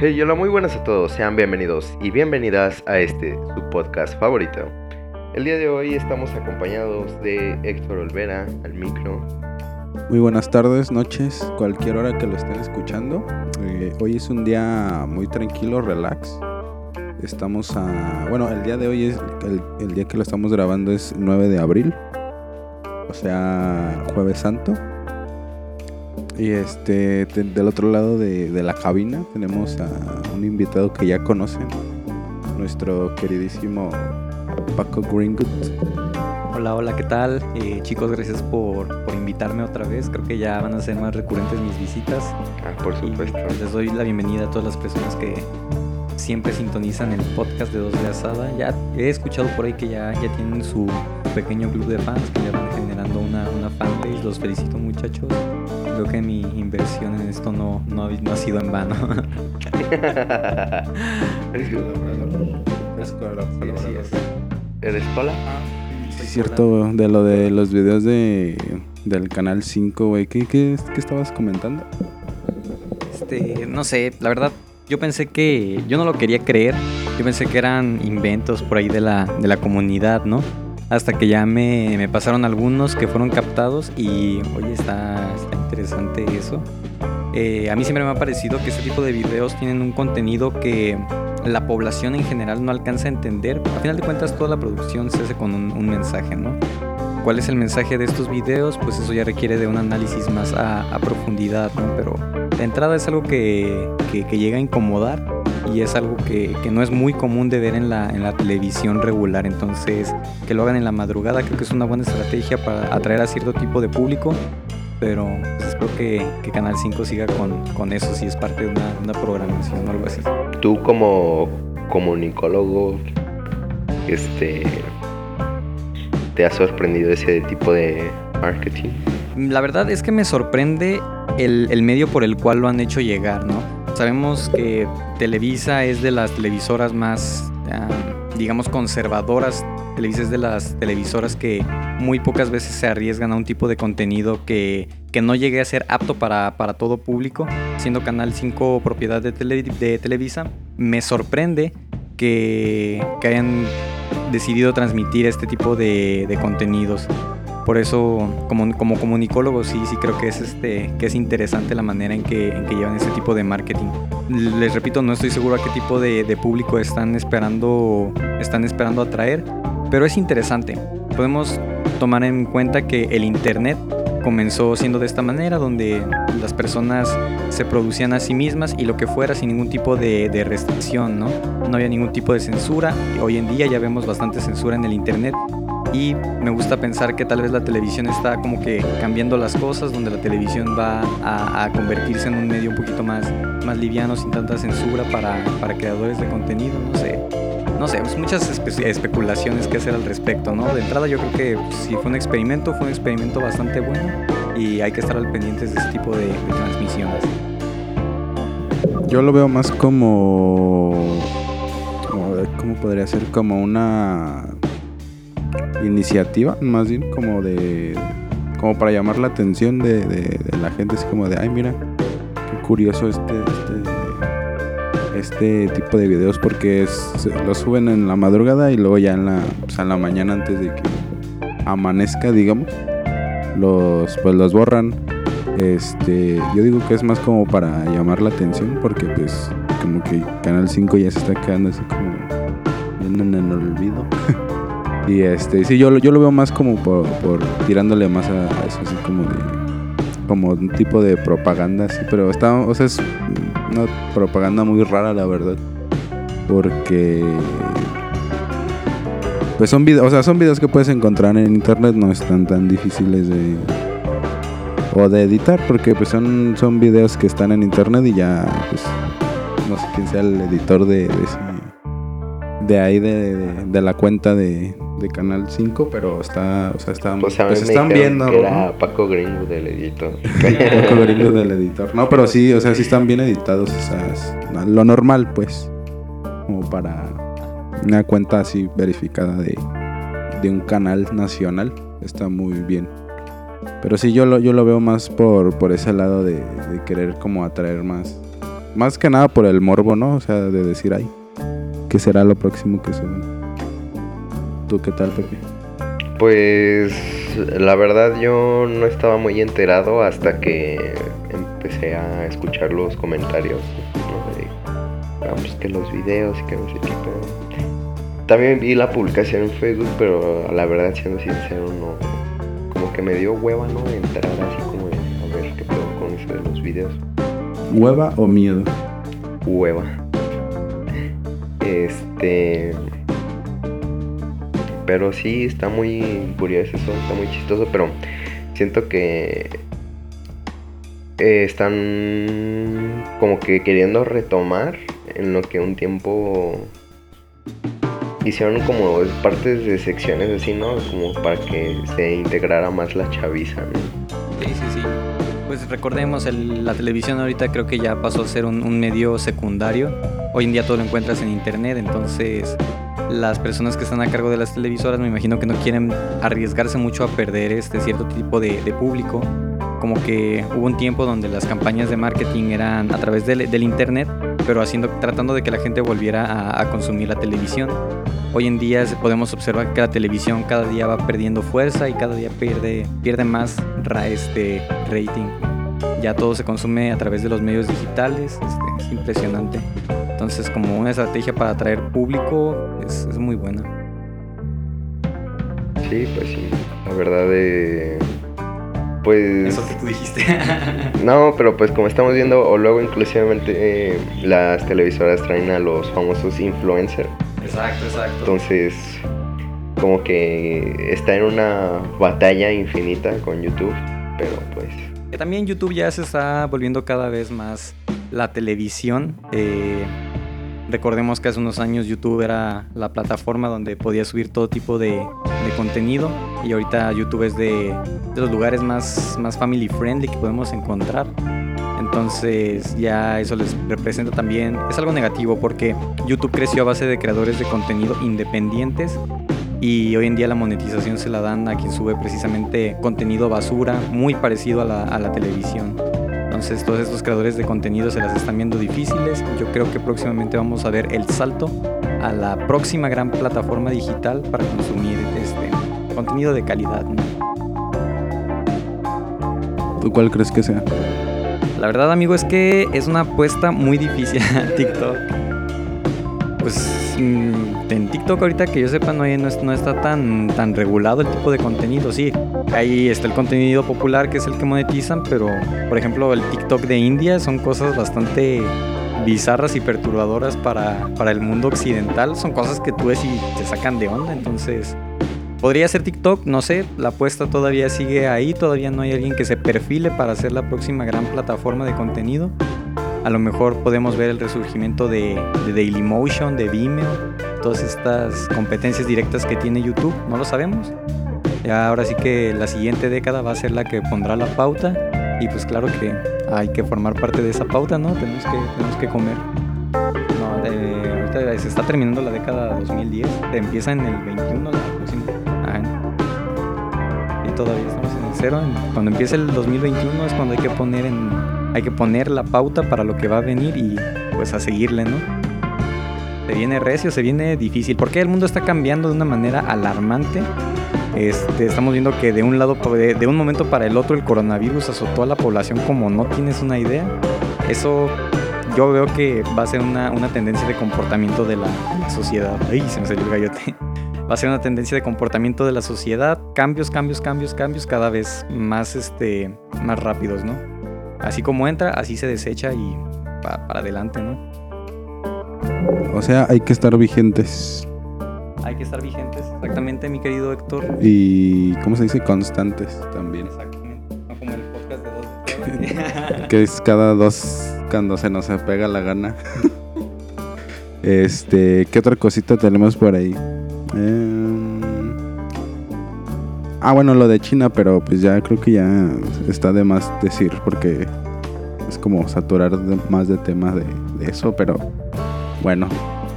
Hey, hola, muy buenas a todos, sean bienvenidos y bienvenidas a este, su podcast favorito. El día de hoy estamos acompañados de Héctor Olvera al micro. Muy buenas tardes, noches, cualquier hora que lo estén escuchando. Eh, hoy es un día muy tranquilo, relax. Estamos a... Bueno, el día de hoy es... El, el día que lo estamos grabando es 9 de abril. O sea, jueves santo. Y este, te- del otro lado de, de la cabina tenemos a un invitado que ya conocen, nuestro queridísimo Paco Greenwood. Hola, hola, ¿qué tal? Eh, chicos, gracias por, por invitarme otra vez. Creo que ya van a ser más recurrentes mis visitas. Ah, por Y supuesto. les doy la bienvenida a todas las personas que siempre sintonizan el podcast de Dos de Asada. Ya he escuchado por ahí que ya, ya tienen su pequeño club de fans, que ya van generando una, una fanpage. Los felicito, muchachos. Creo que mi inversión en esto no, no, ha, no ha sido en vano. ¿Eres Pola? Sí, es cierto, de lo de los videos de, del canal 5, güey. ¿Qué, qué, qué estabas comentando? Este, no sé, la verdad, yo pensé que, yo no lo quería creer, yo pensé que eran inventos por ahí de la, de la comunidad, ¿no? Hasta que ya me, me pasaron algunos que fueron captados y, oye, está, está interesante eso. Eh, a mí siempre me ha parecido que este tipo de videos tienen un contenido que la población en general no alcanza a entender. A final de cuentas, toda la producción se hace con un, mensaje, ¿no? ¿Cuál es el mensaje de estos videos? Pues eso ya requiere de un análisis más a, profundidad, ¿no? Pero de entrada es algo que- que llega a incomodar y es algo que, que no es muy común de ver en la, en la televisión regular. Entonces, que lo hagan en la madrugada creo que es una buena estrategia para atraer a cierto tipo de público. Pero pues, espero que, que Canal 5 siga con, con eso si es parte de una, una programación o algo así. Tú como comunicólogo, este, ¿te ha sorprendido ese tipo de marketing? La verdad es que me sorprende el, el medio por el cual lo han hecho llegar, ¿no? Sabemos que Televisa es de las televisoras más, ah, digamos, conservadoras. Televisa es de las televisoras que muy pocas veces se arriesgan a un tipo de contenido que, que no llegue a ser apto para, para todo público, siendo Canal 5 propiedad de, Tele- Televisa. Me sorprende que, hayan decidido transmitir este tipo de contenidos. Por eso, como, como comunicólogo, sí, sí creo que es, este, que es interesante la manera en que, llevan este tipo de marketing. Les repito, no estoy seguro a qué tipo de, de público están esperando, están esperando atraer, pero es interesante. Podemos tomar en cuenta que el Internet comenzó siendo de esta manera, donde las personas se producían a sí mismas y lo que fuera sin ningún tipo de, de restricción, ¿no? No había ningún tipo de censura. Hoy en día ya vemos bastante censura en el Internet y me gusta pensar que tal vez la televisión está como que cambiando las cosas, donde la televisión va a, convertirse en un medio un poquito más, más liviano, sin tanta censura para, para creadores de contenido, no sé. No sé, pues muchas espe- especulaciones que hacer al respecto, ¿no? De entrada yo creo que pues, si fue un experimento, fue un experimento bastante bueno y hay que estar al pendientes de ese tipo de, transmisiones. Yo lo veo más como, como ¿Cómo podría ser? Como una iniciativa, más bien como de... Como para llamar la atención de, la gente, así como de, ay, mira, qué curioso este, este, este tipo de videos porque es, lo suben en la madrugada y luego ya en la, sea, en la mañana antes de que amanezca, digamos, los, pues los borran. Este, yo digo que es más como para llamar la atención porque pues como que Canal 5 ya se está quedando así como viendo en el olvido. y este, sí, yo, yo lo veo más como por, tirándole más a, eso, así como de como un tipo de propaganda así, pero está, o sea, es una propaganda muy rara la verdad. Porque pues son videos, o sea, son videos que puedes encontrar en internet, no están tan difíciles de o de editar porque pues son son videos que están en internet y ya pues no sé quién sea el editor de de, ahí de- de la cuenta de, de canal 5 pero está o sea está Pues pues, están viendo que era Paco Greenwood el editor. Un poco gringo del editor no pero sí o sea sí están bien editados o sea es lo normal pues como para una cuenta así verificada de, de un canal nacional está muy bien Pero sí, yo lo, yo lo veo más por, por ese lado de, de querer como atraer más, Más que nada por el morbo, ¿no? O sea, de decir, ay, ¿qué será lo próximo que suben? ¿Tú qué tal, Pepe? Pues la verdad yo no estaba muy enterado hasta que empecé a escuchar los comentarios, ¿no? De, ah, pues que los videos y que no sé qué. pero- También vi la publicación en Facebook, pero la verdad, siendo sincero, no. Como que me dio hueva, ¿no? Entrar así como de, a ver qué puedo con eso de los videos. ¿Hueva o miedo? Hueva. Este. Pero sí, está muy curioso eso, está muy chistoso, pero siento que eh, están como que queriendo retomar en lo que un tiempo hicieron como partes de secciones así, ¿no? Como para que se integrara más la chaviza, ¿no? Sí, sí, sí. Pues recordemos, la televisión ahorita creo que ya pasó a ser un, un medio secundario. Hoy en día todo lo encuentras en internet, entonces las personas que están a cargo de las televisoras me imagino que no quieren arriesgarse mucho a perder este cierto tipo de, público. Como que hubo un tiempo donde las campañas de marketing eran a través del, internet, pero haciendo, tratando de que la gente volviera a, consumir la televisión. Hoy en día podemos observar que la televisión cada día va perdiendo fuerza y cada día pierde, pierde más ra- este, rating. Ya todo se consume a través de los medios digitales, este, es impresionante. Entonces como una estrategia para atraer público es, es muy buena. Sí, pues sí, la verdad de... Pues... Eso que tú dijiste. No, pero pues como estamos viendo, o luego inclusivamente eh, las televisoras traen a los famosos influencers. exacto, exacto. Entonces, como que está en una batalla infinita con YouTube, pero pues... Que También YouTube ya se está volviendo cada vez más la televisión. Eh, recordemos que hace unos años YouTube era la plataforma donde podías subir todo tipo de, de contenido y ahorita YouTube es de, de los lugares más, más family friendly que podemos encontrar. Entonces ya eso les representa también, es algo negativo porque YouTube creció a base de creadores de contenido independientes y hoy en día la monetización se la dan a quien sube precisamente contenido basura muy parecido a la, a la televisión. Entonces todos estos creadores de contenido se las están viendo difíciles. Yo creo que próximamente vamos a ver el salto a la próxima gran plataforma digital para consumir este contenido de calidad. ¿no? ¿Tú cuál crees que sea? La verdad, amigo, es que es una apuesta muy difícil TikTok. Pues en TikTok ahorita que yo sepa no, hay- no, no está tan, tan regulado el tipo de contenido. Sí, ahí está el contenido popular que es el que monetizan, pero por ejemplo el TikTok de India son cosas bastante bizarras y perturbadoras para, para el mundo occidental. Son cosas que tú ves y te sacan de onda. Entonces, podría ser TikTok, no sé. La apuesta todavía sigue ahí. Todavía no hay alguien que se perfile para ser la próxima gran plataforma de contenido. A lo mejor podemos ver el resurgimiento de, de Dailymotion, de Vimeo, todas estas competencias directas que tiene YouTube. No lo sabemos. Ya ahora sí que la siguiente década va a ser la que pondrá la pauta. Y pues claro que hay que formar parte de esa pauta, ¿no? Tenemos que, tenemos que comer. No, eh, ahorita se está terminando la década 2010. Empieza en el 21 la próxima. Ajá. Y todavía estamos en el cero. Cuando empiece el 2021 es cuando hay que poner en hay que poner la pauta para lo que va a venir y pues a seguirle, ¿no? Se viene recio, se viene difícil, porque el mundo está cambiando de una manera alarmante. Este, estamos viendo que de un lado, de, de un momento para el otro, el coronavirus azotó a la población como no tienes una idea. Eso yo veo que va a ser una, una tendencia de comportamiento de la, sociedad. Ay, se me salió el gallote. Va a ser una tendencia de comportamiento de la sociedad. Cambios, cambios, cambios, cambios cada vez más, este, más rápidos, ¿no? Así como entra, así se desecha y pa- para adelante, ¿no? O sea, hay que estar vigentes Hay que estar vigentes, exactamente, mi querido Héctor. y, ¿cómo se dice? Constantes también. Exactamente. No como el podcast de dos. Que es cada dos cuando se nos pega la gana. Este, ¿qué otra cosita tenemos por ahí? Em, Ah, bueno, lo de China, pero pues ya creo que ya está de más decir porque es como saturar más de temas de, eso, pero bueno,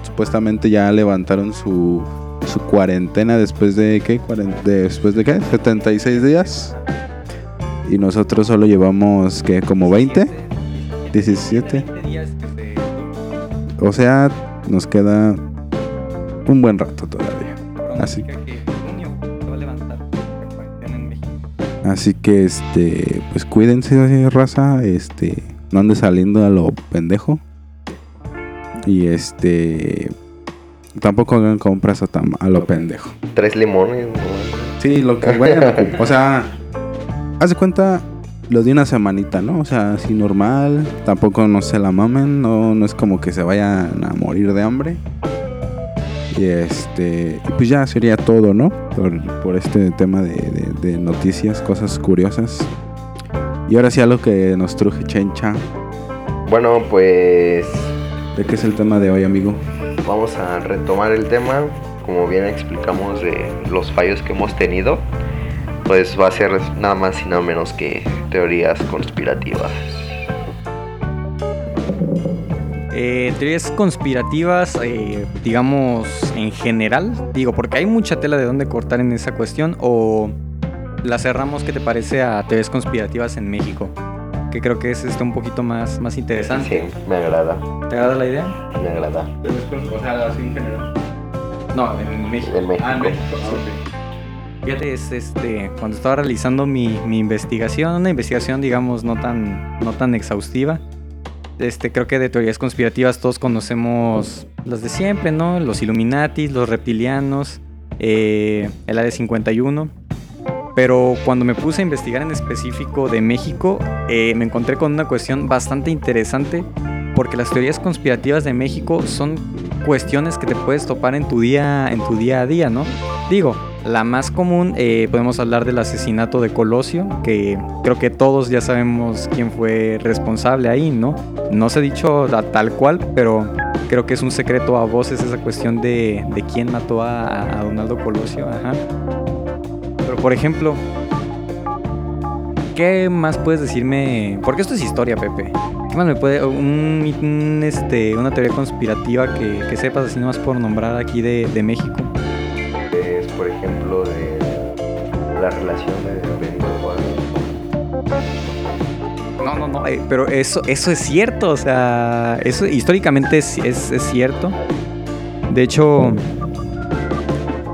supuestamente ya levantaron su, su cuarentena después de qué, después de qué, 76 días. Y nosotros solo llevamos que como 20. 17. 20 días que O sea, nos queda un buen rato todavía. Así. Que Así que, este, pues cuídense, raza. Este, no ande saliendo a lo pendejo. Y este, tampoco hagan compras a, tam- a lo pendejo. Tres limones. Sí, lo que bueno. o sea, haz de cuenta lo de una semanita, ¿no? O sea, así normal. Tampoco no se la mamen. No, no es como que se vayan a morir de hambre. Y este, y pues ya sería todo, ¿no? Por, por este tema de, de- de noticias, cosas curiosas. Y ahora sí a lo que nos truje Chencha. Bueno, pues ¿De qué es el tema de hoy, amigo? vamos a retomar el tema. Como bien explicamos de los fallos que hemos tenido, pues va a ser nada más y nada menos que teorías conspirativas. Eh, teorías conspirativas, eh, digamos, en general, digo, porque hay mucha tela de dónde cortar en esa cuestión, o la cerramos, ¿qué te parece a teorías conspirativas en México? Que creo que es este, un poquito más, más interesante. Sí, me agrada, ¿Te agrada la idea? me agrada. O sea, así en general. No, en México. En México. Ah, en México. Fíjate, es, este, cuando estaba realizando mi, mi investigación, una investigación, digamos, no tan, no tan exhaustiva, este, creo que de teorías conspirativas todos conocemos las de siempre, ¿no? Los Illuminatis, los reptilianos, eh, el Área 51. Pero cuando me puse a investigar en específico de México, eh, me encontré con una cuestión bastante interesante, porque las teorías conspirativas de México son cuestiones que te puedes topar en tu día, en tu día a día, ¿no? Digo, la más común, eh, podemos hablar del asesinato de Colosio, que creo que todos ya sabemos quién fue responsable ahí, ¿no? No se ha dicho tal cual, pero creo que es un secreto a voces esa cuestión de, quién mató a, Donaldo Colosio, ajá. Pero por ejemplo, ¿qué más puedes decirme? Porque esto es historia, Pepe. ¿Qué más me puede. Un, este, una teoría conspirativa que, sepas así nomás por nombrar aquí de México? La relación de Benito Juárez. No, no, no, eh, pero eso, eso es cierto, o sea, eso históricamente es, es- es cierto. De hecho,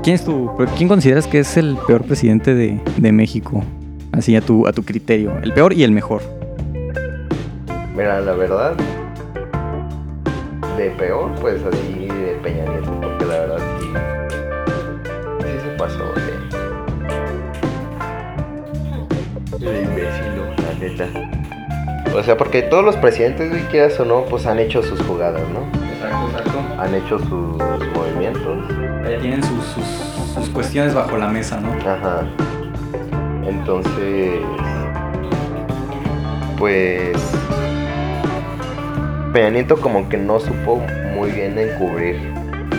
¿quién es tu, quién consideras que es el peor presidente de, de México? Así a tu, a tu criterio, el peor y el mejor. Mira, la verdad, de peor, pues así de Peña Nieto, porque la verdad imbécil, ¿no? la neta. O sea, porque todos los presidentes, güey, quieras o no, pues han hecho sus jugadas, ¿no? Exacto, exacto. Han hecho sus movimientos. Ya tienen sus, sus, sus cuestiones bajo la mesa, ¿no? Ajá. Entonces, pues Peña Nieto como que no supo muy bien encubrir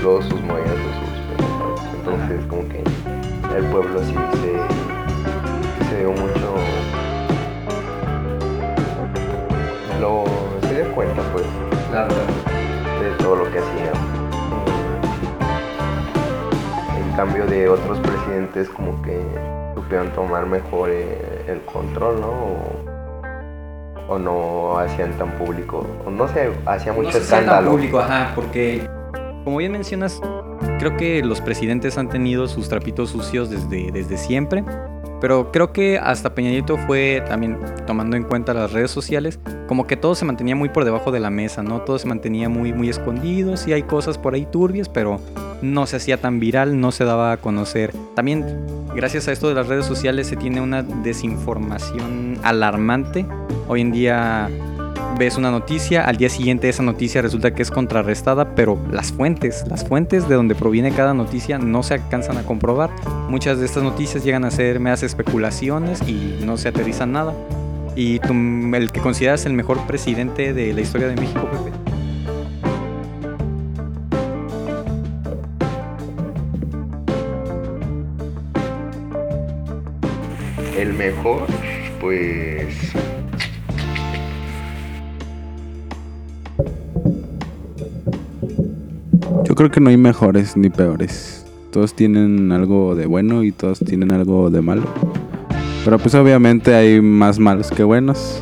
todos sus movimientos, sus. Entonces, como que el pueblo sí se, se dio mucho. Lo se dio cuenta, pues, Claro. de todo lo que hacía. En cambio de otros presidentes como que supieron tomar mejor eh, el control, ¿no? O, o no hacían tan público, o no se hacía mucho no se hacía tan escándalo. público, ajá, porque como bien mencionas, creo que los presidentes han tenido sus trapitos sucios desde, desde siempre, pero creo que hasta Peña Nieto fue también tomando en cuenta las redes sociales, como que todo se mantenía muy por debajo de la mesa, ¿no? Todo se mantenía muy, muy escondido, sí hay cosas por ahí turbias, pero no se hacía tan viral, no se daba a conocer. También, gracias a esto de las redes sociales, se tiene una desinformación alarmante. Hoy en día ves una noticia, al día siguiente esa noticia resulta que es contrarrestada, pero las fuentes, las fuentes de donde proviene cada noticia no se alcanzan a comprobar. Muchas de estas noticias llegan a ser meras especulaciones y no se aterrizan nada. ¿Y tú, el que consideras el mejor presidente de la historia de México, Pepe? El mejor, pues. Creo que no hay mejores ni peores. Todos tienen algo de bueno y todos tienen algo de malo. Pero pues obviamente hay más malos que buenos.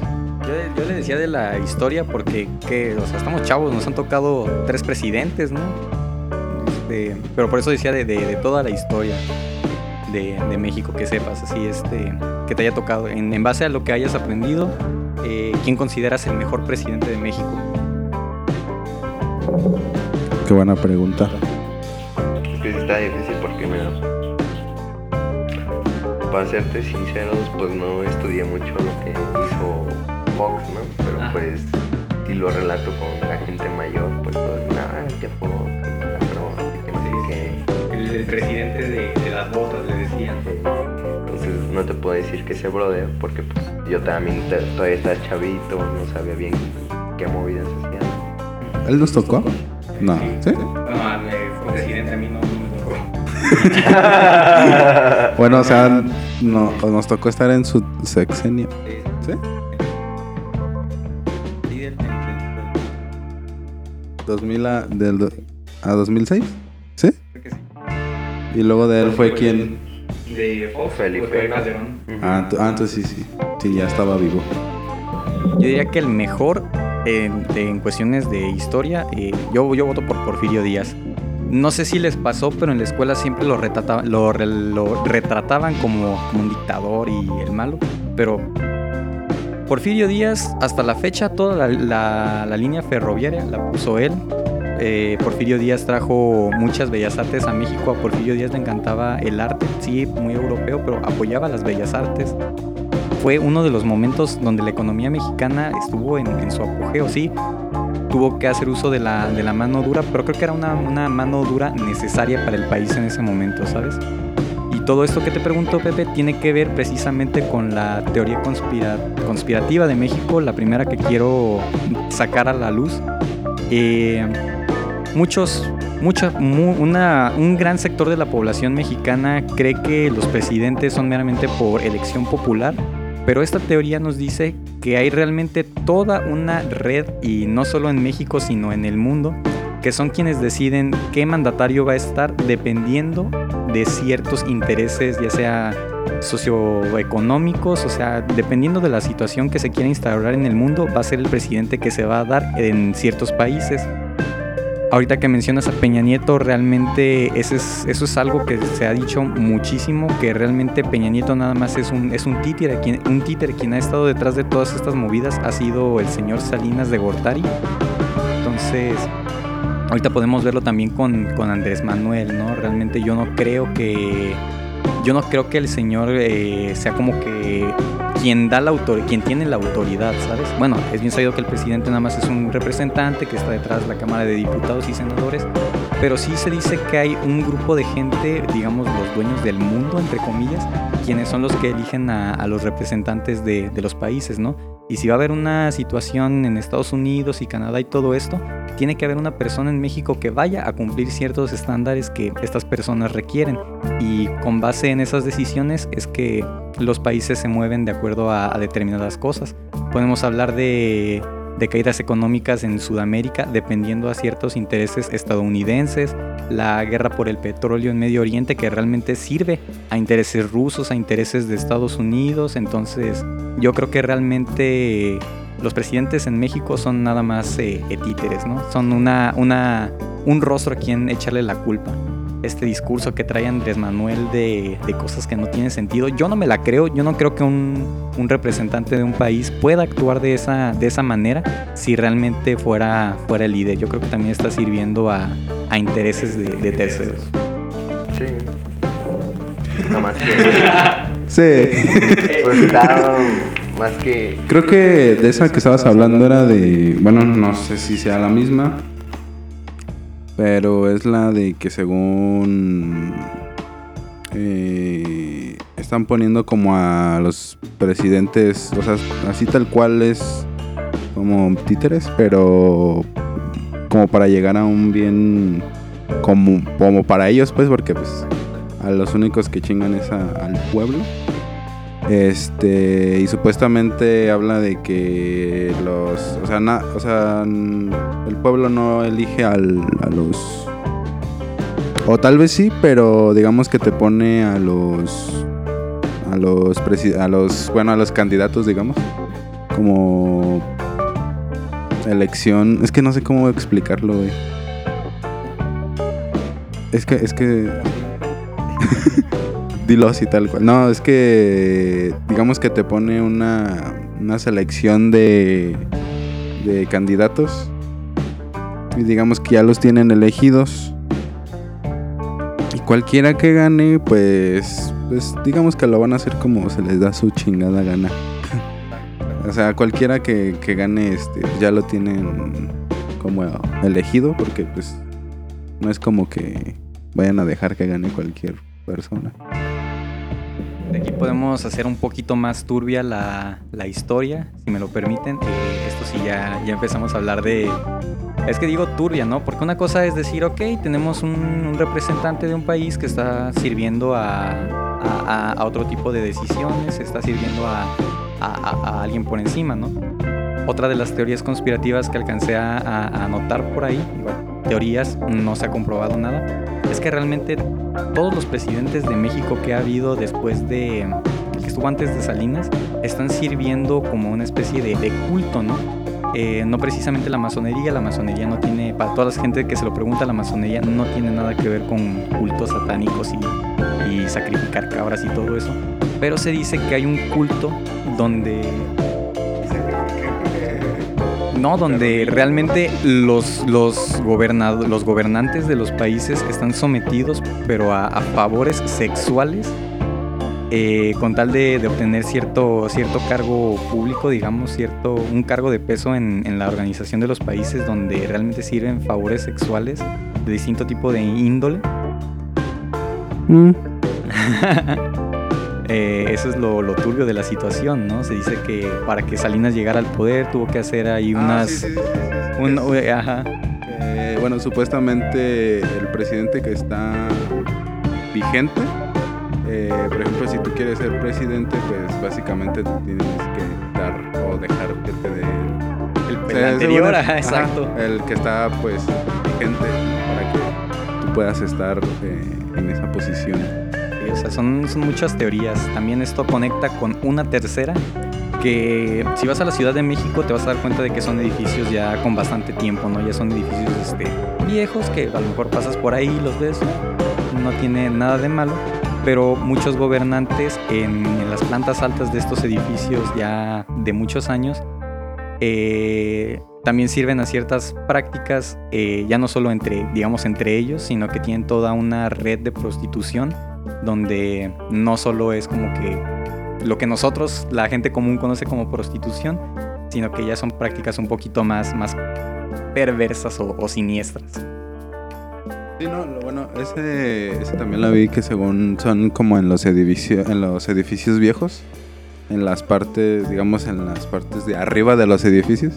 Yo, le decía de la historia porque, que, estamos chavos, nos han tocado tres presidentes, ¿no? Pero por eso decía de, de- toda la historia de, de México, que sepas, así, este, que te haya tocado. En, en base a lo que hayas aprendido, eh, ¿quién consideras el mejor presidente de México? Qué buena pregunta. Es que sí está difícil porque, mira, para serte sinceros, pues no estudié mucho lo que hizo Fox, ¿no? Pero Ajá. pues, si lo relato con la gente mayor, pues dicen, ah, que Fox, que que no sé qué. El, presidente de, las botas, le decían. Entonces no te puedo decir que ese brother, porque pues yo también todavía estaba chavito, no sabía bien qué movidas hacían. ¿Él nos tocó? No. ¿Sí? No, fue presidente, a mí no, me tocó. Bueno, o sea, no, nos tocó estar en su sexenio. ¿Sí? Sí, del- del- 2000 a, del, a 2006. ¿Sí? creo que sí. Y luego de él fue quien... De Fox, Felipe. fue Calderón. Ah, ah, entonces sí, sí. Sí, ya estaba vivo. Yo diría que el mejor de- en cuestiones de historia, eh, yo, yo voto por Porfirio Díaz. No sé si les pasó, pero en la escuela siempre lo, retrata- lo, lo retrataban como, como un dictador y el malo. Pero Porfirio Díaz, hasta la fecha, toda la, la- la línea ferroviaria la puso él. Eh, Porfirio Díaz trajo muchas bellas artes a México. A Porfirio Díaz le encantaba el arte, sí, muy europeo, pero apoyaba las bellas artes fue uno de los momentos donde la economía mexicana estuvo en, en su apogeo, sí. Tuvo que hacer uso de la, de la mano dura, pero creo que era una, una mano dura necesaria para el país en ese momento, ¿sabes? Y todo esto que te pregunto, Pepe, tiene que ver precisamente con la teoría conspira- conspirativa de México, la primera que quiero sacar a la luz. Eh, muchos, mucha, mu- una- un gran sector de la población mexicana cree que los presidentes son meramente por elección popular, pero esta teoría nos dice que hay realmente toda una red, y no solo en México, sino en el mundo, que son quienes deciden qué mandatario va a estar dependiendo de ciertos intereses, ya sea socioeconómicos, o sea, dependiendo de la situación que se quiera instaurar en el mundo, va a ser el presidente que se va a dar en ciertos países. Ahorita que mencionas a Peña Nieto, realmente ese es, eso es algo que se ha dicho muchísimo, que realmente Peña Nieto nada más es un, es un títere, quien, un títere quien ha estado detrás de todas estas movidas ha sido el señor Salinas de Gortari. Entonces, ahorita podemos verlo también con, con Andrés Manuel, ¿no? Realmente yo no creo que... Yo no creo que el señor eh, sea como que quien da la autor quien tiene la autoridad, ¿sabes? Bueno, es bien sabido que el presidente nada más es un representante que está detrás de la Cámara de Diputados y Senadores, pero sí se dice que hay un grupo de gente, digamos los dueños del mundo, entre comillas, quienes son los que eligen a, los representantes de, los países, ¿no? Y si va a haber una situación en Estados Unidos y Canadá y todo esto, tiene que haber una persona en México que vaya a cumplir ciertos estándares que estas personas requieren. Y con base en esas decisiones es que los países se mueven de acuerdo a determinadas cosas. Podemos hablar de, de caídas económicas en Sudamérica dependiendo a ciertos intereses estadounidenses, la guerra por el petróleo en Medio Oriente que realmente sirve a intereses rusos, a intereses de Estados Unidos. Entonces yo creo que realmente los presidentes en México son nada más eh, ¿no? Son una, una, un rostro a quien echarle la culpa. Este discurso que trae Andrés Manuel de, de cosas que no tienen sentido, yo no me la creo, yo no creo que un, un representante de un país pueda actuar de esa, de esa manera si realmente fuera, fuera el líder. Yo creo que también está sirviendo a, a intereses de, de terceros. Sí. Nada más que. Sí. Pues está más que. Creo que de esa que estabas hablando era de. Bueno, no sé si sea la misma. Pero es la de que según. eh, están poniendo como a los presidentes. O sea, así tal cual es. Como títeres, pero. Como para llegar a un bien. Como, como para ellos, pues, porque pues. A los únicos que chingan es a- al pueblo. Este, y supuestamente habla de que los, o sea, na- o sea, el pueblo no elige al, a los, o tal vez sí, pero digamos que te pone a los, a los, a los, bueno, a los candidatos, digamos, como elección. Es que no sé cómo explicarlo, güey. Es que, es que. Dilo así tal cual. No, es que. Digamos que te pone una, una selección de. de candidatos. Y digamos que ya los tienen elegidos. Y cualquiera que gane, pues. Pues digamos que lo van a hacer como se les da su chingada gana. O sea, cualquiera que, que gane, este, ya lo tienen como elegido, porque pues no es como que vayan a dejar que gane cualquier persona. De aquí podemos hacer un poquito más turbia la, la historia, si me lo permiten. Esto sí, ya, ya empezamos a hablar de... Es que digo turbia, ¿no? Porque una cosa es decir, ok, tenemos un, representante de un país que está sirviendo a, a, a otro tipo de decisiones, está sirviendo a, a, alguien por encima, ¿no? Otra de las teorías conspirativas que alcancé a, anotar por ahí, igual, teorías, no se ha comprobado nada, es que realmente todos los presidentes de México que ha habido después de que estuvo antes de Salinas están sirviendo como una especie de, culto, ¿no? Eh, no precisamente la masonería, la masonería no tiene, para toda la gente que se lo pregunta, la masonería no tiene nada que ver con cultos satánicos y, y sacrificar cabras y todo eso pero se dice que hay un culto donde no, donde realmente los, los, los gobernantes de los países están sometidos, pero a, favores sexuales, eh, con tal de, obtener cierto, cierto cargo público, digamos, cierto, un cargo de peso en, la organización de los países, donde realmente sirven favores sexuales de distinto tipo de índole. Mm. Eh, eso es lo, turbio de la situación, ¿no? Se dice que para que Salinas llegara al poder tuvo que hacer ahí ah, unas... Eh, bueno, supuestamente el presidente que está vigente, eh, por ejemplo, si tú quieres ser presidente, pues básicamente tienes que dar o dejar que te dé el, anterior, exacto. el que está pues vigente para que tú puedas estar en esa posición o sea, son, son muchas teorías. También esto conecta con una tercera, que si vas a la Ciudad de México te vas a dar cuenta de que son edificios ya con bastante tiempo, ¿no? Ya son edificios este, viejos que a lo mejor pasas por ahí y los ves, no tiene nada de malo, pero muchos gobernantes en, las plantas altas de estos edificios ya de muchos años eh, también sirven a ciertas prácticas, eh, ya no solo entre, digamos, entre ellos, sino que tienen toda una red de prostitución donde no solo es como que lo que nosotros, la gente común, conoce como prostitución, sino que ya son prácticas un poquito más, más perversas o, siniestras. Sí, no, bueno, ese, ese, también lo vi que según son como en los, edificios, en los edificios viejos, en las partes, digamos, en las partes de arriba de los edificios.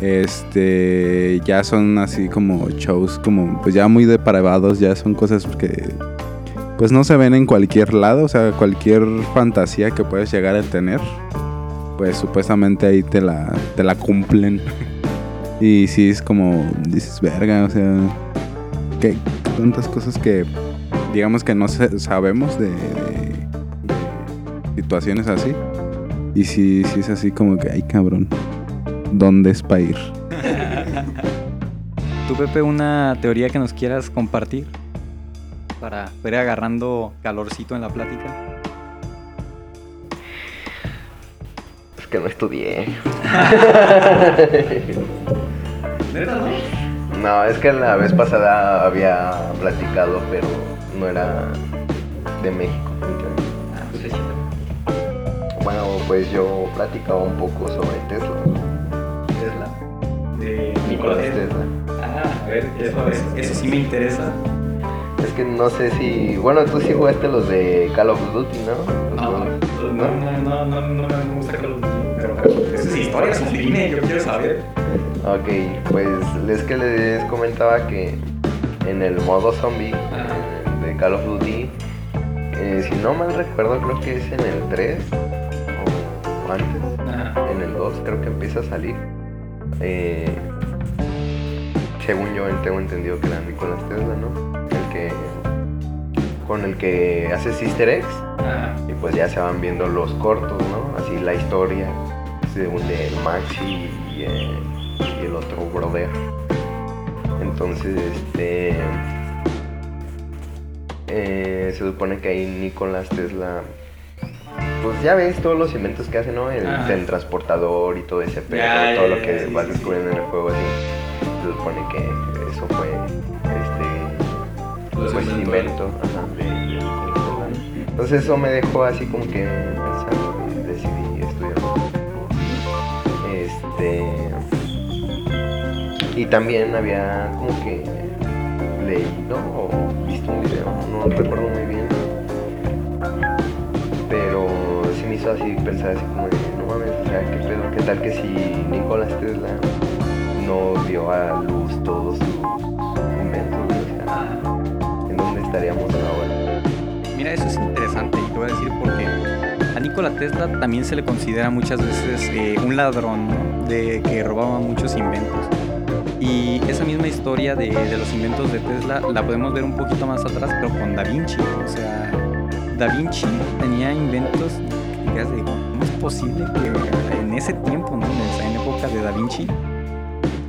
Este, ya son así como shows, como pues ya muy depravados, ya son cosas que pues no se ven en cualquier lado, o sea, cualquier fantasía que puedes llegar a tener, pues supuestamente ahí te la, te la cumplen. y sí es como, dices, verga, o sea, que tantas cosas que digamos que no sabemos de, situaciones así. Y sí, sí es así como que, ay cabrón, ¿dónde es para ir? ¿Tú, Pepe, una teoría que nos quieras compartir? Para ir agarrando calorcito en la plática? Es que no estudié. no? es que la vez pasada había platicado, pero no era de México. Ah, pues bueno, pues yo platicaba un poco sobre Tesla. Tesla. De Nicolás Tesla. Ah, a ver, eso, eso sí me interesa. Es que no sé si. Bueno, tú sí jugaste los de Call of Duty, ¿no? No, no, no, no, no, me gusta Call of Duty. Pero es historia, es un cine, yo quiero saber. Ok, pues es que les comentaba que en el modo zombie de Call of Duty, eh, si no mal recuerdo, creo que es en el 3 o antes, en el 2 creo que empieza a salir. Eh, según yo tengo entendido que era Nicolás Tesla, ¿no? Con el que haces easter eggs y pues ya se van viendo los cortos, ¿no? Así la historia según de Maxi y, otro brother. Entonces, este. eh, se supone que ahí Nicolás Tesla. Pues ya ves todos los inventos que hace, ¿no? El Ah. teletransportador y todo ese pedo, todo ya, lo que ya, vas sí, descubriendo en el juego así. Se supone que eso fue Los pues, invento ajá. Entonces eso me dejó así como que pensando y decidí estudiarlo. Este y también había como que leído o visto un video, no recuerdo muy bien. Pero sí me hizo así pensar así como de, no mames, o sea, qué pedo, qué tal que si Nicolás Tesla no dio a luz todos sus decir. A Nikola Tesla también se le considera muchas veces eh, un ladrón, ¿no? De que robaba muchos inventos. Y esa misma historia de, los inventos de Tesla la podemos ver un poquito más atrás, pero con Da Vinci. O sea, Da Vinci tenía inventos que ¿cómo es posible que en ese tiempo, ¿no? En esa época de Da Vinci,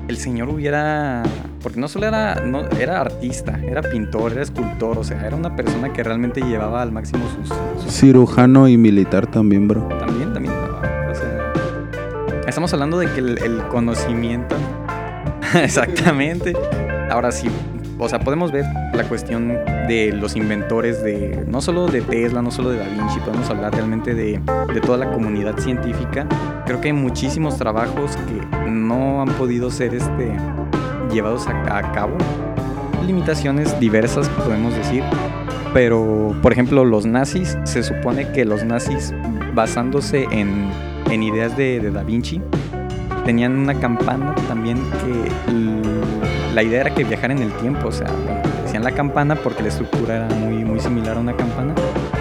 el señor hubiera porque no solo era no era artista era pintor era escultor o sea era una persona que realmente llevaba al máximo sus, sus- Cirujano y militar también, bro. también también o sea estamos hablando de que el, el conocimiento exactamente. Ahora sí o sea podemos ver la cuestión de los inventores de no solo de Tesla no solo de Da Vinci podemos hablar realmente de, de toda la comunidad científica. Creo que hay muchísimos trabajos que no han podido ser este llevados a, cabo. Limitaciones diversas podemos decir. Pero por ejemplo los nazis se supone que los nazis basándose en, en ideas de, Da Vinci tenían una campana también que la idea era que viajara en el tiempo. O sea decían la campana porque la estructura era muy muy similar a una campana.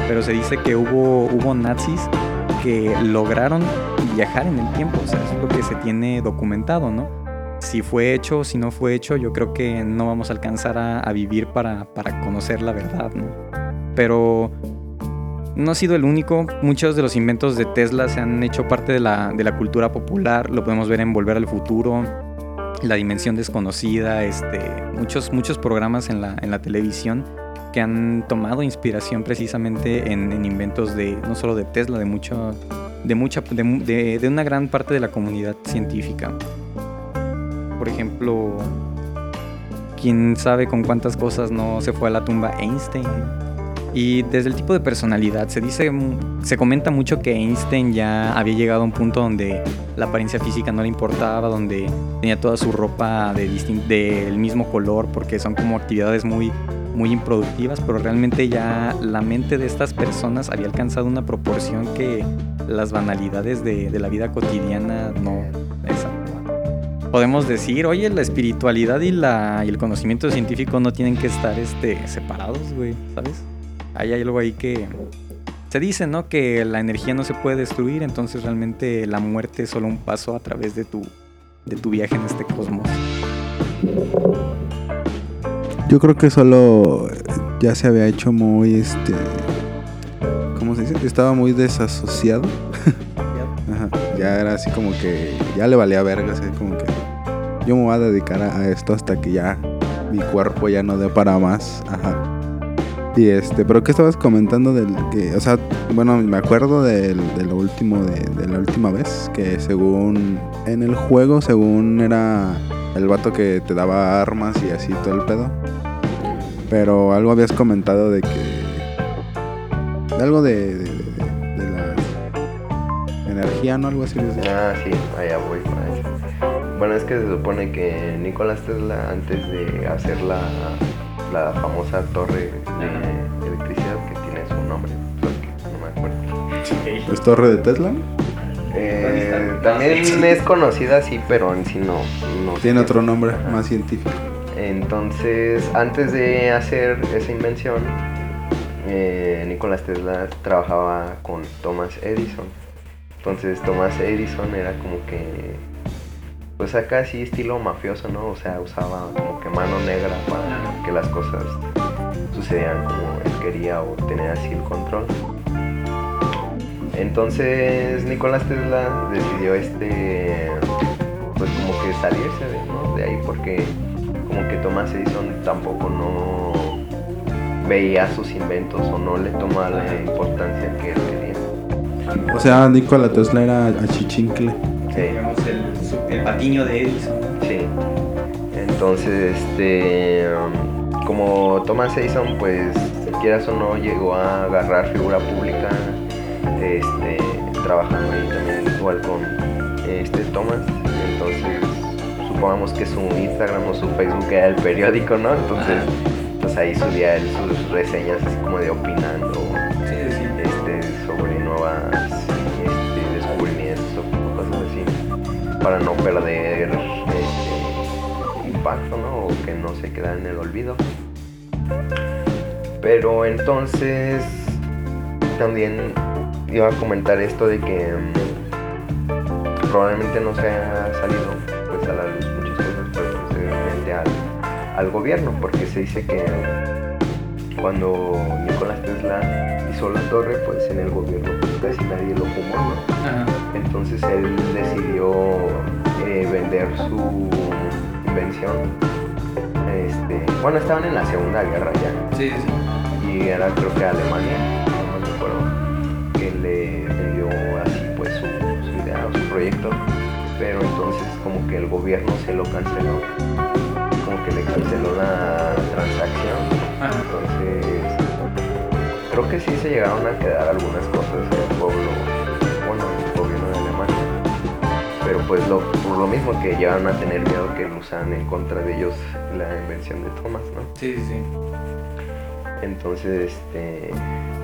Pero se dice que hubo hubo nazis que lograron viajar en el tiempo. O sea es lo que se tiene documentado no si fue hecho o si no fue hecho, yo creo que no vamos a alcanzar a, vivir para, para conocer la verdad. Pero no ha sido el único. Muchos de los inventos de Tesla se han hecho parte de la, de la cultura popular. Lo podemos ver en Volver al Futuro, La Dimensión Desconocida, este, muchos, muchos programas en la, en la televisión que han tomado inspiración precisamente en, en inventos de no solo de Tesla, de mucho, de mucha, de, mu- de- de una gran parte de la comunidad científica. Por ejemplo, quién sabe con cuántas cosas no se fue a la tumba Einstein. Y desde el tipo de personalidad, se dice, se comenta mucho que Einstein ya había llegado a un punto donde la apariencia física no le importaba, donde tenía toda su ropa de distin- del mismo color, porque son como actividades muy, muy improductivas, pero realmente ya la mente de estas personas había alcanzado una proporción que las banalidades de, de la vida cotidiana no... Podemos decir, oye, la espiritualidad y, la, y el conocimiento científico no tienen que estar este, separados, güey, ¿sabes? Hay algo ahí que... Se dice, ¿no? Que la energía no se puede destruir, entonces realmente la muerte es solo un paso a través de tu, de tu viaje en este cosmos. Yo creo que solo ya se había hecho muy, este... ¿Cómo se dice? Estaba muy desasociado. Ajá. Ya era así como que ya le valía verga, así como que yo me voy a dedicar a, esto hasta que ya mi cuerpo ya no dé para más. Ajá. Y este, pero ¿qué estabas comentando del que, o sea, bueno, me acuerdo del, de lo último de, de la última vez que según en el juego, según era el vato que te daba armas y así todo el pedo. Pero algo habías comentado de que de algo de, de, la energía, ¿no? Algo así. Ah, sí, allá voy. Bueno, es que se supone que Nicolás Tesla, antes de hacer la, la famosa torre de electricidad que tiene su nombre, solo que no me acuerdo. ¿Es torre de Tesla? Eh, también es conocida así, pero en sí no. no Tiene sé. otro nombre Ajá. más científico. Entonces, antes de hacer esa invención, eh, Nicolás Tesla trabajaba con Thomas Edison. Entonces, Thomas Edison era como que, pues acá sí estilo mafioso, ¿no? O sea, usaba como que mano negra para que las cosas sucedieran como él quería o tener así el control. Entonces, Nicolás Tesla decidió este, pues como que salirse de porque como que Thomas Edison tampoco no veía sus inventos o no le tomaba la importancia que él quería. O sea, Nikola Tesla era achichincle. Sí. Digamos el, el patiño de Edison. Sí. Entonces, este, como Thomas Edison, pues, quieras o no, llegó a agarrar figura pública, este, trabajando ahí también igual con este Thomas. Entonces, supongamos que su Instagram o su Facebook era el periódico, ¿no? Entonces, pues ahí subía él sus reseñas así como de opinando para no perder este, impacto ¿no? o que no se queda en el olvido pero entonces también iba a comentar esto de que mm, probablemente no se haya salido pues a la luz muchas cosas pero posteriormente al, al gobierno porque se dice que cuando Nicolás Tesla hizo la torre, pues en el gobierno pues casi nadie lo fumó, ¿no? Ajá. Entonces él decidió eh, vender su invención. Este, bueno, estaban en la Segunda Guerra ya Sí, sí. y era creo que Alemania, no me acuerdo, que le vendió así pues su, su idea o su proyecto, pero entonces como que el gobierno se lo canceló, como que le canceló la transacción Ajá. entonces, creo que sí se llegaron a quedar algunas cosas el pueblo, bueno, gobierno de Alemania. Pero pues lo, por lo mismo que llegaron a tener miedo que lo usaran en contra de ellos la invención de Thomas, ¿no? Sí, sí, sí. Entonces, este,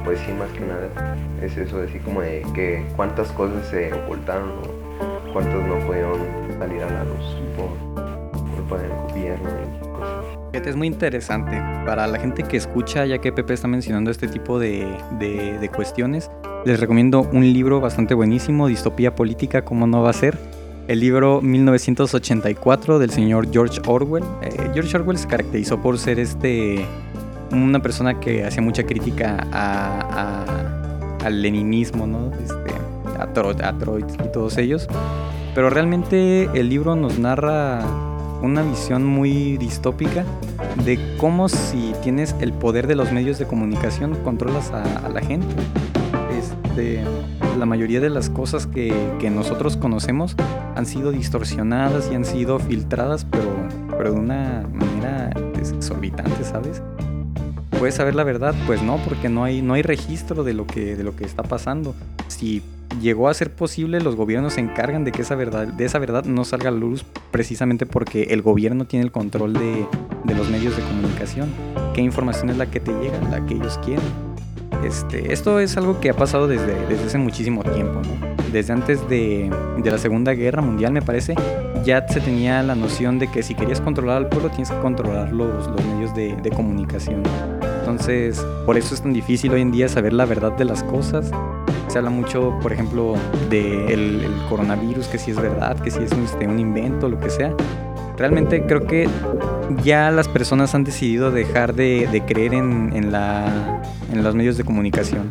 pues sí, más que nada, es eso, así como de que cuántas cosas se ocultaron o cuántas no pudieron salir a la luz por culpa del gobierno y cosas Es muy interesante para la gente que escucha, ya que Pepe está mencionando este tipo de, de- de cuestiones. Les recomiendo un libro bastante buenísimo, Distopía Política, ¿cómo no va a ser? El libro 1984 del señor George Orwell. Eh, George Orwell se caracterizó por ser este una persona que hacía mucha crítica a- a- al leninismo, ¿no? Este, a, Tro- a Trotsky y todos ellos. Pero realmente el libro nos narra una visión muy distópica de cómo si tienes el poder de los medios de comunicación controlas a, a la gente. Este, la mayoría de las cosas que, que nosotros conocemos han sido distorsionadas y han sido filtradas, pero, pero de una manera exorbitante, ¿sabes? ¿Puedes saber la verdad? Pues no, porque no hay, no hay registro de lo, que, de lo que está pasando. Si llegó a ser posible, los gobiernos se encargan de que esa verdad, de esa verdad no salga a la luz precisamente porque el gobierno tiene el control de, de los medios de comunicación. ¿Qué información es la que te llega? La que ellos quieren. Este, esto es algo que ha pasado desde, desde hace muchísimo tiempo, ¿no? Desde antes de, de la Segunda Guerra Mundial, me parece, ya se tenía la noción de que si querías controlar al pueblo, tienes que controlar los, los medios de, de comunicación. Entonces, por eso es tan difícil hoy en día saber la verdad de las cosas. Se habla mucho, por ejemplo, del el coronavirus, que si es verdad, que si es un, este, un invento, lo que sea. Realmente creo que ya las personas han decidido dejar de, de creer en, en la, en los medios de comunicación.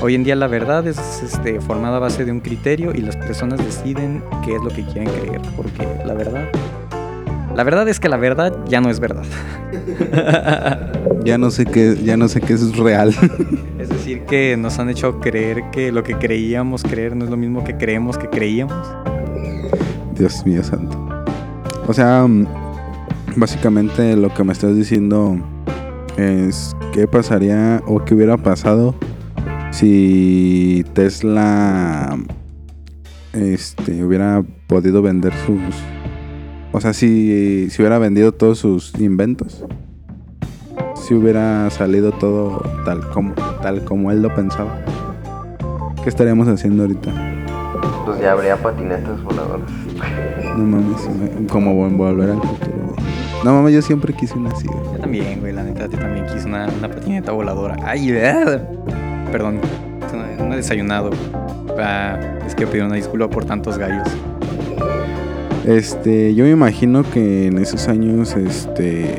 Hoy en día la verdad es este, formada a base de un criterio y las personas deciden qué es lo que quieren creer, porque la verdad... La verdad es que la verdad ya no es verdad. Ya no sé qué, ya no sé qué es real. Es decir, que nos han hecho creer que lo que creíamos creer no es lo mismo que creemos que creíamos. Dios mío santo. O sea, mm, básicamente lo que me estás diciendo es qué pasaría o qué hubiera pasado si Tesla este hubiera podido vender sus o sea, si, si hubiera vendido todos sus inventos. Si hubiera salido todo tal como tal como él lo pensaba. ¿Qué estaríamos haciendo ahorita? Pues ya habría patinetas voladoras. No mames, me- como vol- volver al futuro. No mames, yo siempre quise una así. güey. Yo también, güey, la neta, yo también quise una, una patineta voladora. Ay, ¿verdad? Perdón, no, he desayunado. Ah, es que pido una disculpa por tantos gallos. Este, yo me imagino que en esos años, este,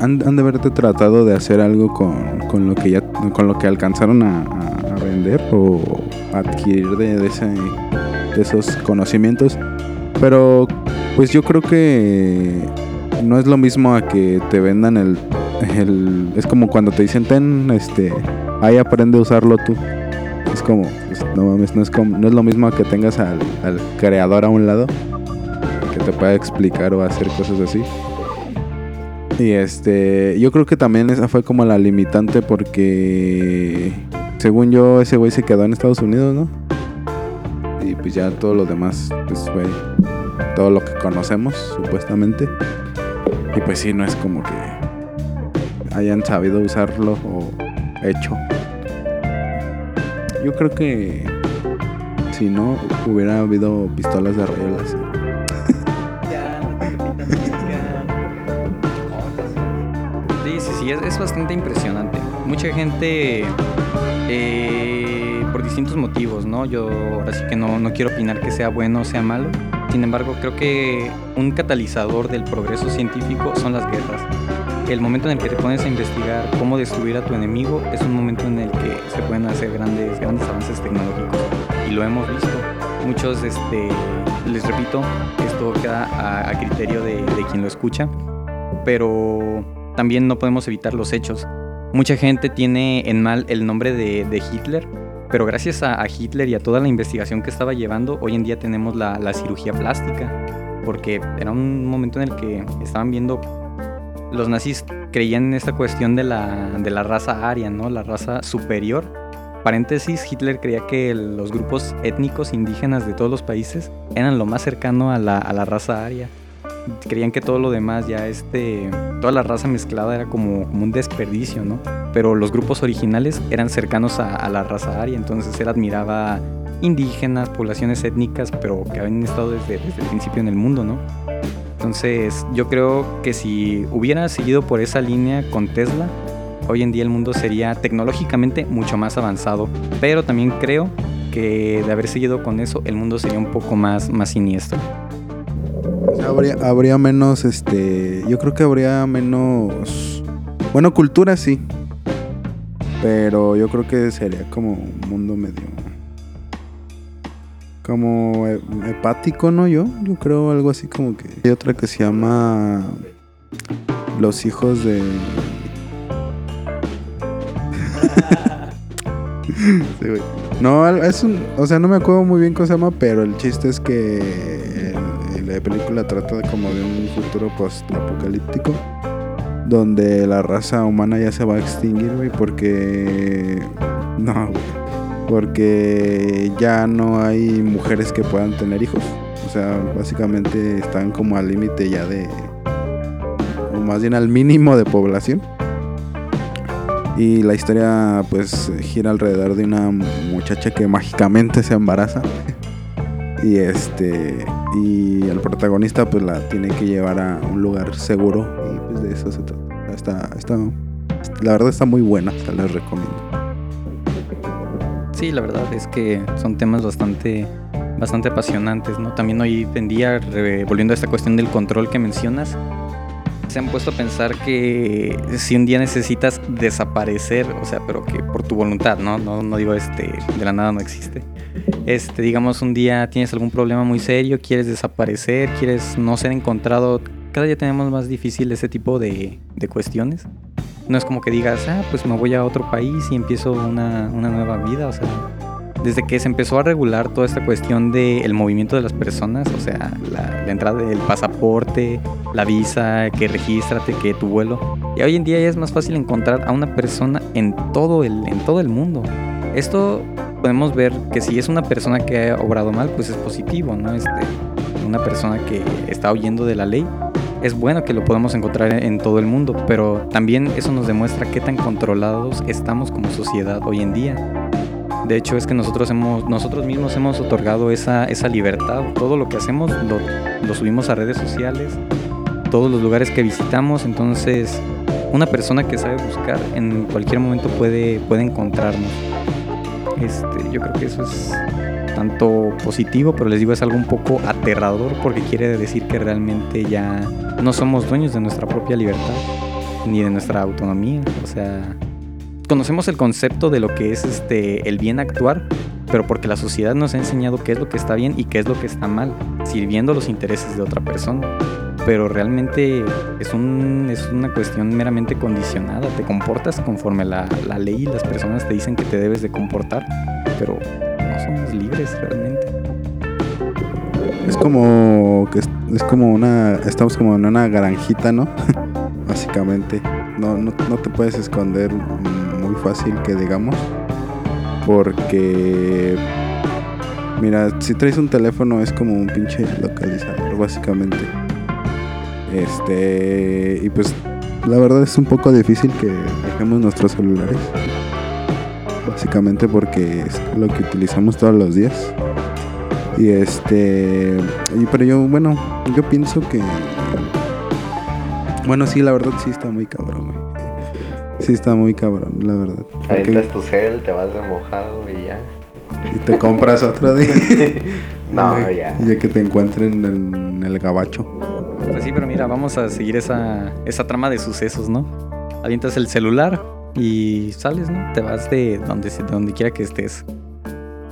han, han de haberte tratado de hacer algo con, con lo que ya, con lo que alcanzaron a, a- a vender o adquirir de, de ese, de esos conocimientos. Pero Pues yo creo que no es lo mismo a que te vendan el, es como cuando te dicen ten este ahí aprende a usarlo tú. Es como, pues, no mames, no es, no es lo mismo a que tengas al, al creador a un lado que te pueda explicar o hacer cosas así. Y este, yo creo que también esa fue como la limitante porque según yo ese güey se quedó en Estados Unidos, ¿no? Y pues ya todo lo demás, pues fue todo lo que conocemos supuestamente. Y pues sí, no es como que hayan sabido usarlo o hecho. Yo creo que si no hubiera habido pistolas de rayos Sí, sí, sí, es, es bastante impresionante. Mucha gente, eh, por distintos motivos, ¿no? Yo ahora sí que no, no quiero opinar que sea bueno o sea malo. Sin embargo, creo que un catalizador del progreso científico son las guerras. El momento en el que te pones a investigar cómo destruir a tu enemigo es un momento en el que se pueden hacer grandes, grandes avances tecnológicos. Y lo hemos visto. Muchos, este, les repito, esto queda a, criterio de, quien lo escucha. Pero también no podemos evitar los hechos. Mucha gente tiene en mal el nombre de Hitler, pero gracias a, Hitler y a toda la investigación que estaba llevando, hoy en día tenemos la, la, cirugía plástica, porque era un momento en el que estaban viendo, los nazis creían en esta cuestión de la, de la raza aria, ¿no? la raza superior. Paréntesis, Hitler creía que los grupos étnicos indígenas de todos los países eran lo más cercano a la, a la raza aria creían que todo lo demás ya este toda la raza mezclada era como, un desperdicio no pero los grupos originales eran cercanos a, a, la raza aria entonces él admiraba indígenas poblaciones étnicas pero que habían estado desde, desde el principio en el mundo no entonces yo creo que si hubiera seguido por esa línea con Tesla hoy en día el mundo sería tecnológicamente mucho más avanzado pero también creo que de haber seguido con eso el mundo sería un poco más más siniestro habría, habría menos, este, yo creo que habría menos, bueno, cultura sí, pero yo creo que sería como un mundo medio, como hepático, ¿no? Yo, yo creo algo así como que hay otra que se llama Los hijos de... sí, no, es un, o sea, no me acuerdo muy bien cómo se llama, pero el chiste es que la película trata de como de un futuro post-apocalíptico donde la raza humana ya se va a extinguir, güey, porque no, porque ya no hay mujeres que puedan tener hijos. O sea, básicamente están como al límite ya de o más bien al mínimo de población. Y la historia pues gira alrededor de una muchacha que mágicamente se embaraza. y este y el protagonista pues la tiene que llevar a un lugar seguro y pues de eso se trata. Está, está, la verdad está muy buena, se les recomiendo. Sí, la verdad es que son temas bastante bastante apasionantes, ¿no? También hoy en día, volviendo a esta cuestión del control que mencionas, se han puesto a pensar que si un día necesitas desaparecer, o sea, pero que por tu voluntad, ¿no? No, no digo este, de la nada no existe. Este, digamos, un día tienes algún problema muy serio, quieres desaparecer, quieres no ser encontrado. Cada día tenemos más difícil ese tipo de, de cuestiones. No es como que digas, ah, pues me voy a otro país y empiezo una, una nueva vida, o sea, desde que se empezó a regular toda esta cuestión del movimiento de las personas, o sea, la, la, entrada del pasaporte, la visa, que regístrate, que tu vuelo. Y hoy en día ya es más fácil encontrar a una persona en todo el, en todo el mundo. Esto podemos ver que si es una persona que ha obrado mal, pues es positivo, ¿no? Este, una persona que está huyendo de la ley, es bueno que lo podamos encontrar en todo el mundo, pero también eso nos demuestra qué tan controlados estamos como sociedad hoy en día. De hecho, es que nosotros, hemos, nosotros mismos hemos otorgado esa, esa libertad. Todo lo que hacemos lo, lo subimos a redes sociales, todos los lugares que visitamos. Entonces, una persona que sabe buscar en cualquier momento puede, puede encontrarnos. Este, yo creo que eso es tanto positivo, pero les digo es algo un poco aterrador porque quiere decir que realmente ya no somos dueños de nuestra propia libertad ni de nuestra autonomía. O sea, conocemos el concepto de lo que es este el bien actuar, pero porque la sociedad nos ha enseñado qué es lo que está bien y qué es lo que está mal, sirviendo los intereses de otra persona. Pero realmente es, un, es una cuestión meramente condicionada. Te comportas conforme la, la ley y las personas te dicen que te debes de comportar, pero no somos libres realmente. Es como que es, es como una estamos como en una granjita, ¿no? Básicamente, no, no, no te puedes esconder fácil que digamos, porque mira, si traes un teléfono es como un pinche localizador, básicamente. Este, y pues la verdad es un poco difícil que dejemos nuestros celulares. Básicamente porque es lo que utilizamos todos los días. Y este. Y, pero yo, bueno, yo pienso que. Bueno, sí, la verdad sí está muy cabrón. Sí está muy cabrón, la verdad. Avientas tu cel, te vas de mojado y ya. Y te compras otro día. No, Y ya. Ya que te encuentren en el gabacho. Pues sí, pero mira, vamos a seguir esa, esa trama de sucesos, ¿no? Avientas el celular y sales, ¿no? Te vas de donde, de donde quiera que estés.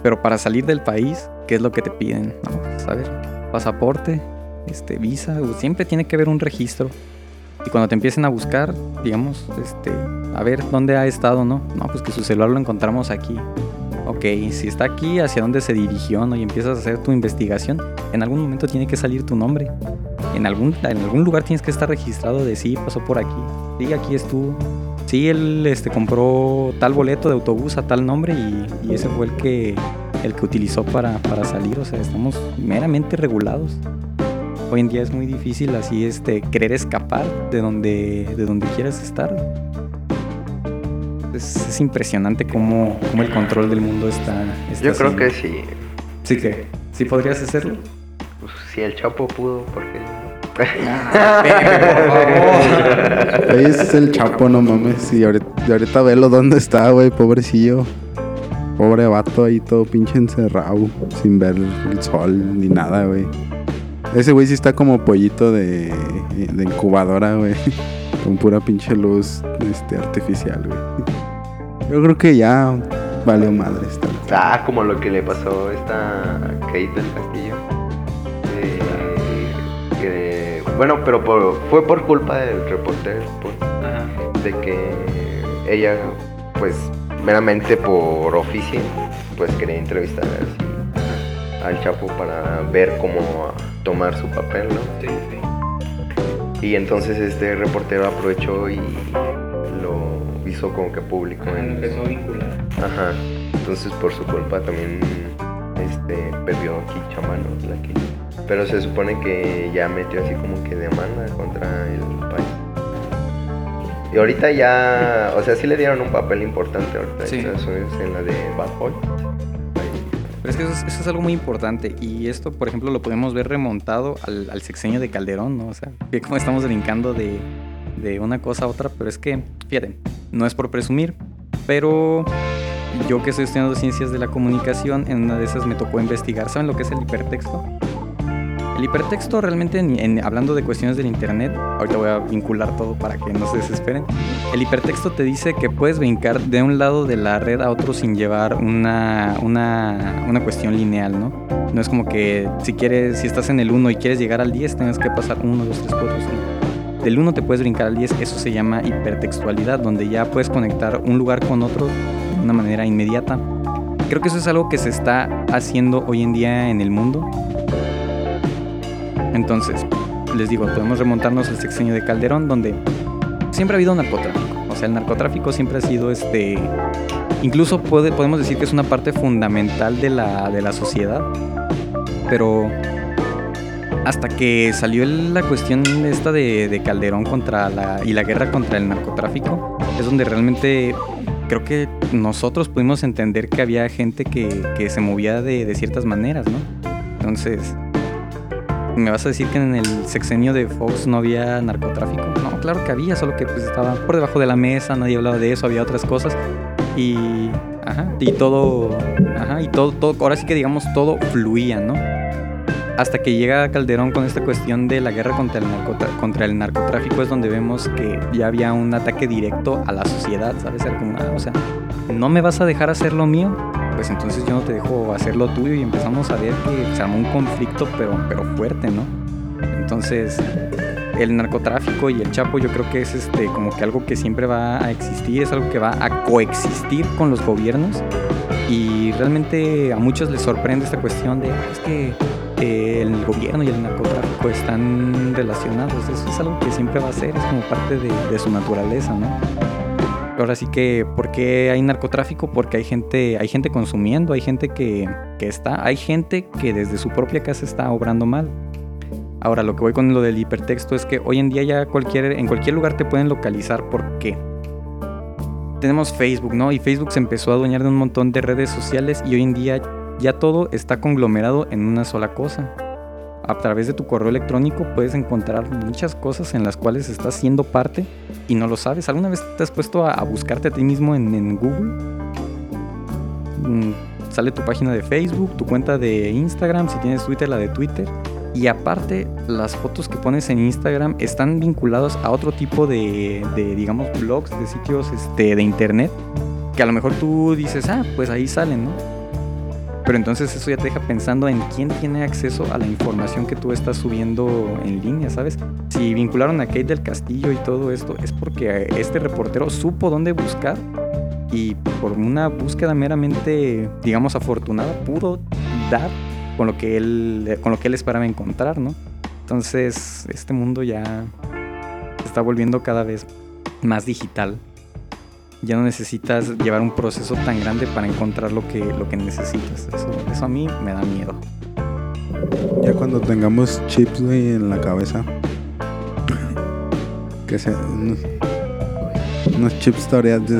Pero para salir del país, ¿qué es lo que te piden? No, pues, a ver, pasaporte, este, visa, o siempre tiene que haber un registro. Y cuando te empiecen a buscar, digamos, este, a ver dónde ha estado, ¿no? No, pues que su celular lo encontramos aquí. Ok, si está aquí, ¿hacia dónde se dirigió, no? Y empiezas a hacer tu investigación. En algún momento tiene que salir tu nombre. En algún, en algún lugar tienes que estar registrado de sí, pasó por aquí. Sí, aquí estuvo. Sí, él este, compró tal boleto de autobús a tal nombre y, y ese fue el que, el que utilizó para, para salir. O sea, estamos meramente regulados. Hoy en día es muy difícil así este, querer escapar de donde, de donde quieras estar. Es, es impresionante cómo, cómo el control del mundo está. está Yo creo así. que sí. Sí, que sí podrías hacerlo. Pues, si el Chapo pudo, ¿por qué no? Ahí es el Chapo, no mames. Y ahorita, y ahorita velo dónde está, güey, pobrecillo. Pobre vato ahí todo pinche encerrado, sin ver el sol ni nada, güey. Ese güey sí está como pollito de, de incubadora, güey. Con pura pinche luz este, artificial, güey. Yo creo que ya valió madre esta. Ah, como lo que le pasó a esta Kate del Castillo. Eh, que- bueno, pero por- fue por culpa del reportero, por- de que ella, pues, meramente por oficio, pues quería entrevistar así al Chapo para ver cómo tomar su papel, ¿no? Y entonces este reportero aprovechó y lo hizo como que público en, vincular. Ajá. Entonces por su culpa también este perdió aquí chamanos la que pero se supone que ya metió así como que demanda contra el país. Y ahorita ya, o sea, sí le dieron un papel importante ahorita Sí. en Estados Unidos en la de Bad Boy. Pero es que eso es, algo muy importante y esto, por ejemplo, lo podemos ver remontado al, al sexenio de Calderón, ¿no? O sea, que como estamos brincando de, de una cosa a otra, pero es que, fíjate, no es por presumir, pero yo que estoy estudiando ciencias de la comunicación, en una de esas me tocó investigar, ¿saben lo que es el hipertexto? El hipertexto realmente, en- en- hablando de cuestiones del internet, ahorita voy a vincular todo para que no se desesperen. El hipertexto te dice que puedes brincar de un lado de la red a otro sin llevar una, una, una cuestión lineal, ¿no? No es como que si quieres, si estás en el 1 y quieres llegar al 10, tengas que pasar 1, 2, 3, 4, 5. Del 1 te puedes brincar al 10, eso se llama hipertextualidad, donde ya puedes conectar un lugar con otro de una manera inmediata. Creo que eso es algo que se está haciendo hoy en día en el mundo. Entonces, les digo, podemos remontarnos al sexenio de Calderón, donde siempre ha habido narcotráfico. O sea, el narcotráfico siempre ha sido este. Incluso puede- podemos decir que es una parte fundamental de la, de la sociedad. Pero hasta que salió la cuestión esta de, de Calderón contra la. y la guerra contra el narcotráfico, es donde realmente creo que nosotros pudimos entender que había gente que, que se movía de ciertas maneras, ¿no? Entonces. ¿Me vas a decir que en el sexenio de Fox no había narcotráfico? No, claro que había, solo que pues estaba por debajo de la mesa, nadie hablaba de eso, había otras cosas. Y. Ajá, y todo. Ajá, y todo, todo. Ahora sí que digamos todo fluía, ¿no? Hasta que llega Calderón con esta cuestión de la guerra contra el, contra el narcotráfico, es donde vemos que ya había un ataque directo a la sociedad, ¿sabes? Ah, o sea, ¿no me vas a dejar hacer lo mío? Pues entonces yo no te dejo hacer lo tuyo y empezamos a ver que se armó un conflicto, pero, pero fuerte, ¿no? Entonces, el narcotráfico y el chapo yo creo que es este como que algo que siempre va a existir, es algo que va a coexistir con los gobiernos y realmente a muchos les sorprende esta cuestión de, ah, es que eh, el gobierno y el narcotráfico están relacionados. Eso es algo que siempre va a ser, es como parte de, su naturaleza, ¿no? Ahora sí que, ¿por qué hay narcotráfico? Porque hay gente, hay gente consumiendo, hay gente que, que está, hay gente que desde su propia casa está obrando mal. Ahora, lo que voy con lo del hipertexto es que hoy en día ya cualquier, en cualquier lugar te pueden localizar. ¿Por qué? tenemos Facebook, ¿no? Y Facebook se empezó a adueñar de un montón de redes sociales y hoy en día ya todo está conglomerado en una sola cosa. A través de tu correo electrónico puedes encontrar muchas cosas en las cuales estás siendo parte y no lo sabes. ¿Alguna vez te has puesto a, buscarte a ti mismo en, Google? Mm, sale tu página de Facebook, tu cuenta de Instagram, si tienes Twitter, la de Twitter y aparte, las fotos que pones en Instagram están vinculadas a otro tipo de, digamos, blogs, de sitios este, de internet, que a lo mejor tú dices, ah, pues ahí salen, ¿no? Pero entonces eso ya te deja pensando en quién tiene acceso a la información que tú estás subiendo en línea, ¿sabes? Si vincularon a Kate del Castillo y todo esto, es porque este reportero supo dónde buscar y por una búsqueda meramente, digamos, afortunada, pudo dar con lo que él, con lo que él esperaba encontrar, ¿no? Entonces, este mundo ya está volviendo cada vez más digital. Ya no necesitas llevar un proceso tan grande para encontrar lo que, lo que necesitas. Eso, a mí me da miedo. Ya cuando tengamos chips, en la cabeza. que sea unos, chips toreados,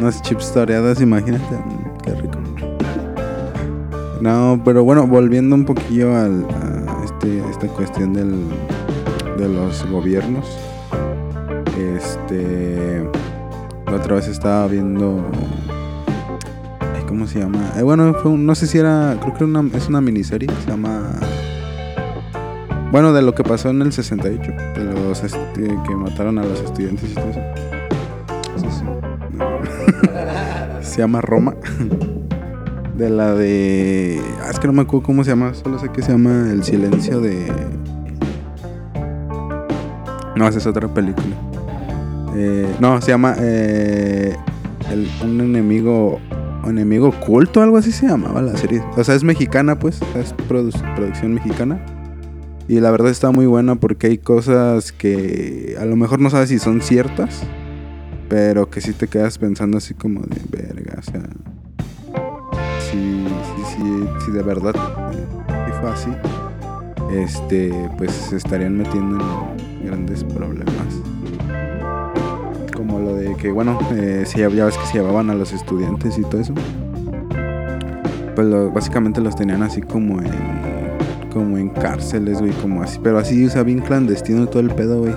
unos chips toreados, imagínate, qué rico. No, pero bueno, volviendo un poquillo al, a este, esta cuestión del, de los gobiernos. Este. La otra vez estaba viendo. ¿Cómo se llama? Eh, bueno, no sé si era. Creo que una, es una miniserie. Se llama. Bueno, de lo que pasó en el 68. De los este, que mataron a los estudiantes y todo eso. Sí, sí. se llama Roma. De la de. Ah, es que no me acuerdo cómo se llama. Solo sé que se llama El silencio de. No, esa es otra película. Eh, no, se llama. Eh, un enemigo. Enemigo oculto, algo así se llamaba la serie. O sea, es mexicana, pues. Es producción mexicana. Y la verdad está muy buena porque hay cosas que a lo mejor no sabes si son ciertas. Pero que sí te quedas pensando así como de verga, o sea si, si, si, de verdad eh, fue así, este, pues se estarían metiendo en grandes problemas. Como lo de que, bueno, eh, si ya ves que se llevaban a los estudiantes y todo eso. Pues básicamente los tenían así como en como en cárceles, güey, como así, pero así, o bien clandestino todo el pedo, güey.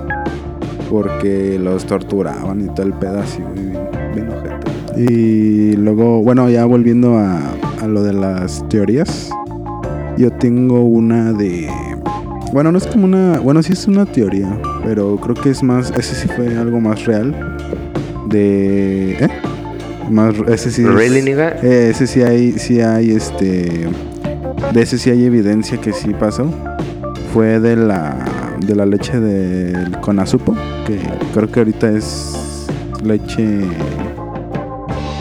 Porque los torturaban y todo el pedo así, güey, bien, bien Y luego, bueno, ya volviendo a lo de las teorías, yo tengo una de... Bueno, no es como una... Bueno, sí es una teoría, pero creo que es más... Ese sí fue algo más real. De... ¿Eh? Más, ese sí... Eh, ese sí hay, sí hay este... De ese sí hay evidencia que sí pasó. Fue de la, de la leche del conazupo, que creo que ahorita es leche...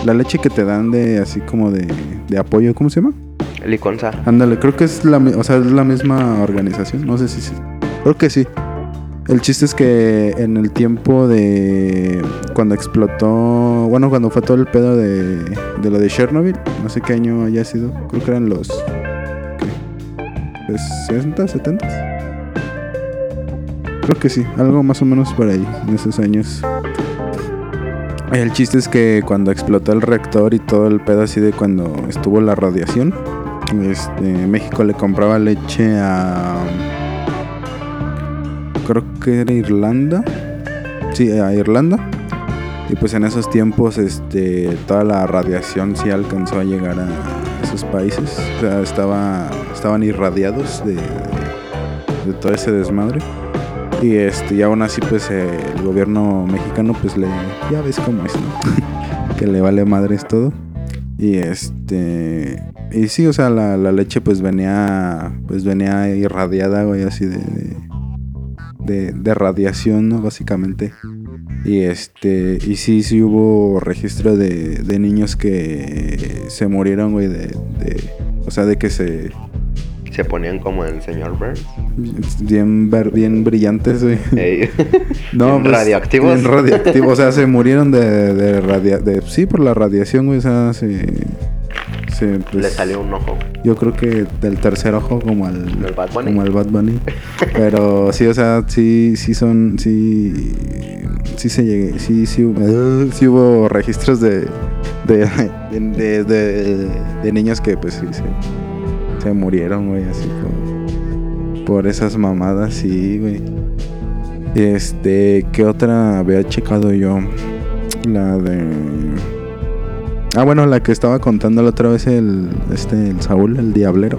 La leche que te dan de así como de de apoyo, ¿cómo se llama? Liconza. Ándale, creo que es la, o sea, es la misma organización, no sé si sí. Creo que sí. El chiste es que en el tiempo de cuando explotó, bueno, cuando fue todo el pedo de, de lo de Chernobyl, no sé qué año haya sido, creo que eran los ¿qué? 60, 70. Creo que sí, algo más o menos por ahí, en esos años. El chiste es que cuando explotó el reactor y todo el pedo así de cuando estuvo la radiación, este, México le compraba leche a. Creo que era Irlanda. Sí, a Irlanda. Y pues en esos tiempos este, toda la radiación sí alcanzó a llegar a esos países. O sea, estaba, estaban irradiados de, de todo ese desmadre. Y este, y aún así, pues el gobierno mexicano, pues le. Ya ves cómo es, ¿no? que le vale madres todo. Y este. Y sí, o sea, la, la leche pues venía. Pues venía irradiada, güey, así de. de, de radiación, ¿no? Básicamente. Y este. Y sí, sí hubo registro de, de niños que se murieron, güey, de, de. O sea, de que se. Se ponían como el señor Burns. Bien, bien brillantes, güey. Ey. No, Bien pues, radioactivos. bien radioactivos. O sea, se murieron de, de, radia- de- Sí, por la radiación, güey. O sea, se. Se, pues, Le salió un ojo. Yo creo que del tercer ojo, como al. ¿El Bad Bunny? Como al Bad Bunny. Pero sí, o sea, sí, sí son. Sí. Sí se llegué. Sí, sí, hubo- sí hubo registros de. De, de, de, de niños que, pues sí, se, se murieron, güey, así por, por esas mamadas, sí, güey. Este, ¿qué otra había checado yo? La de. Ah, bueno, la que estaba contando la otra vez el, este, el Saúl, el Diablero.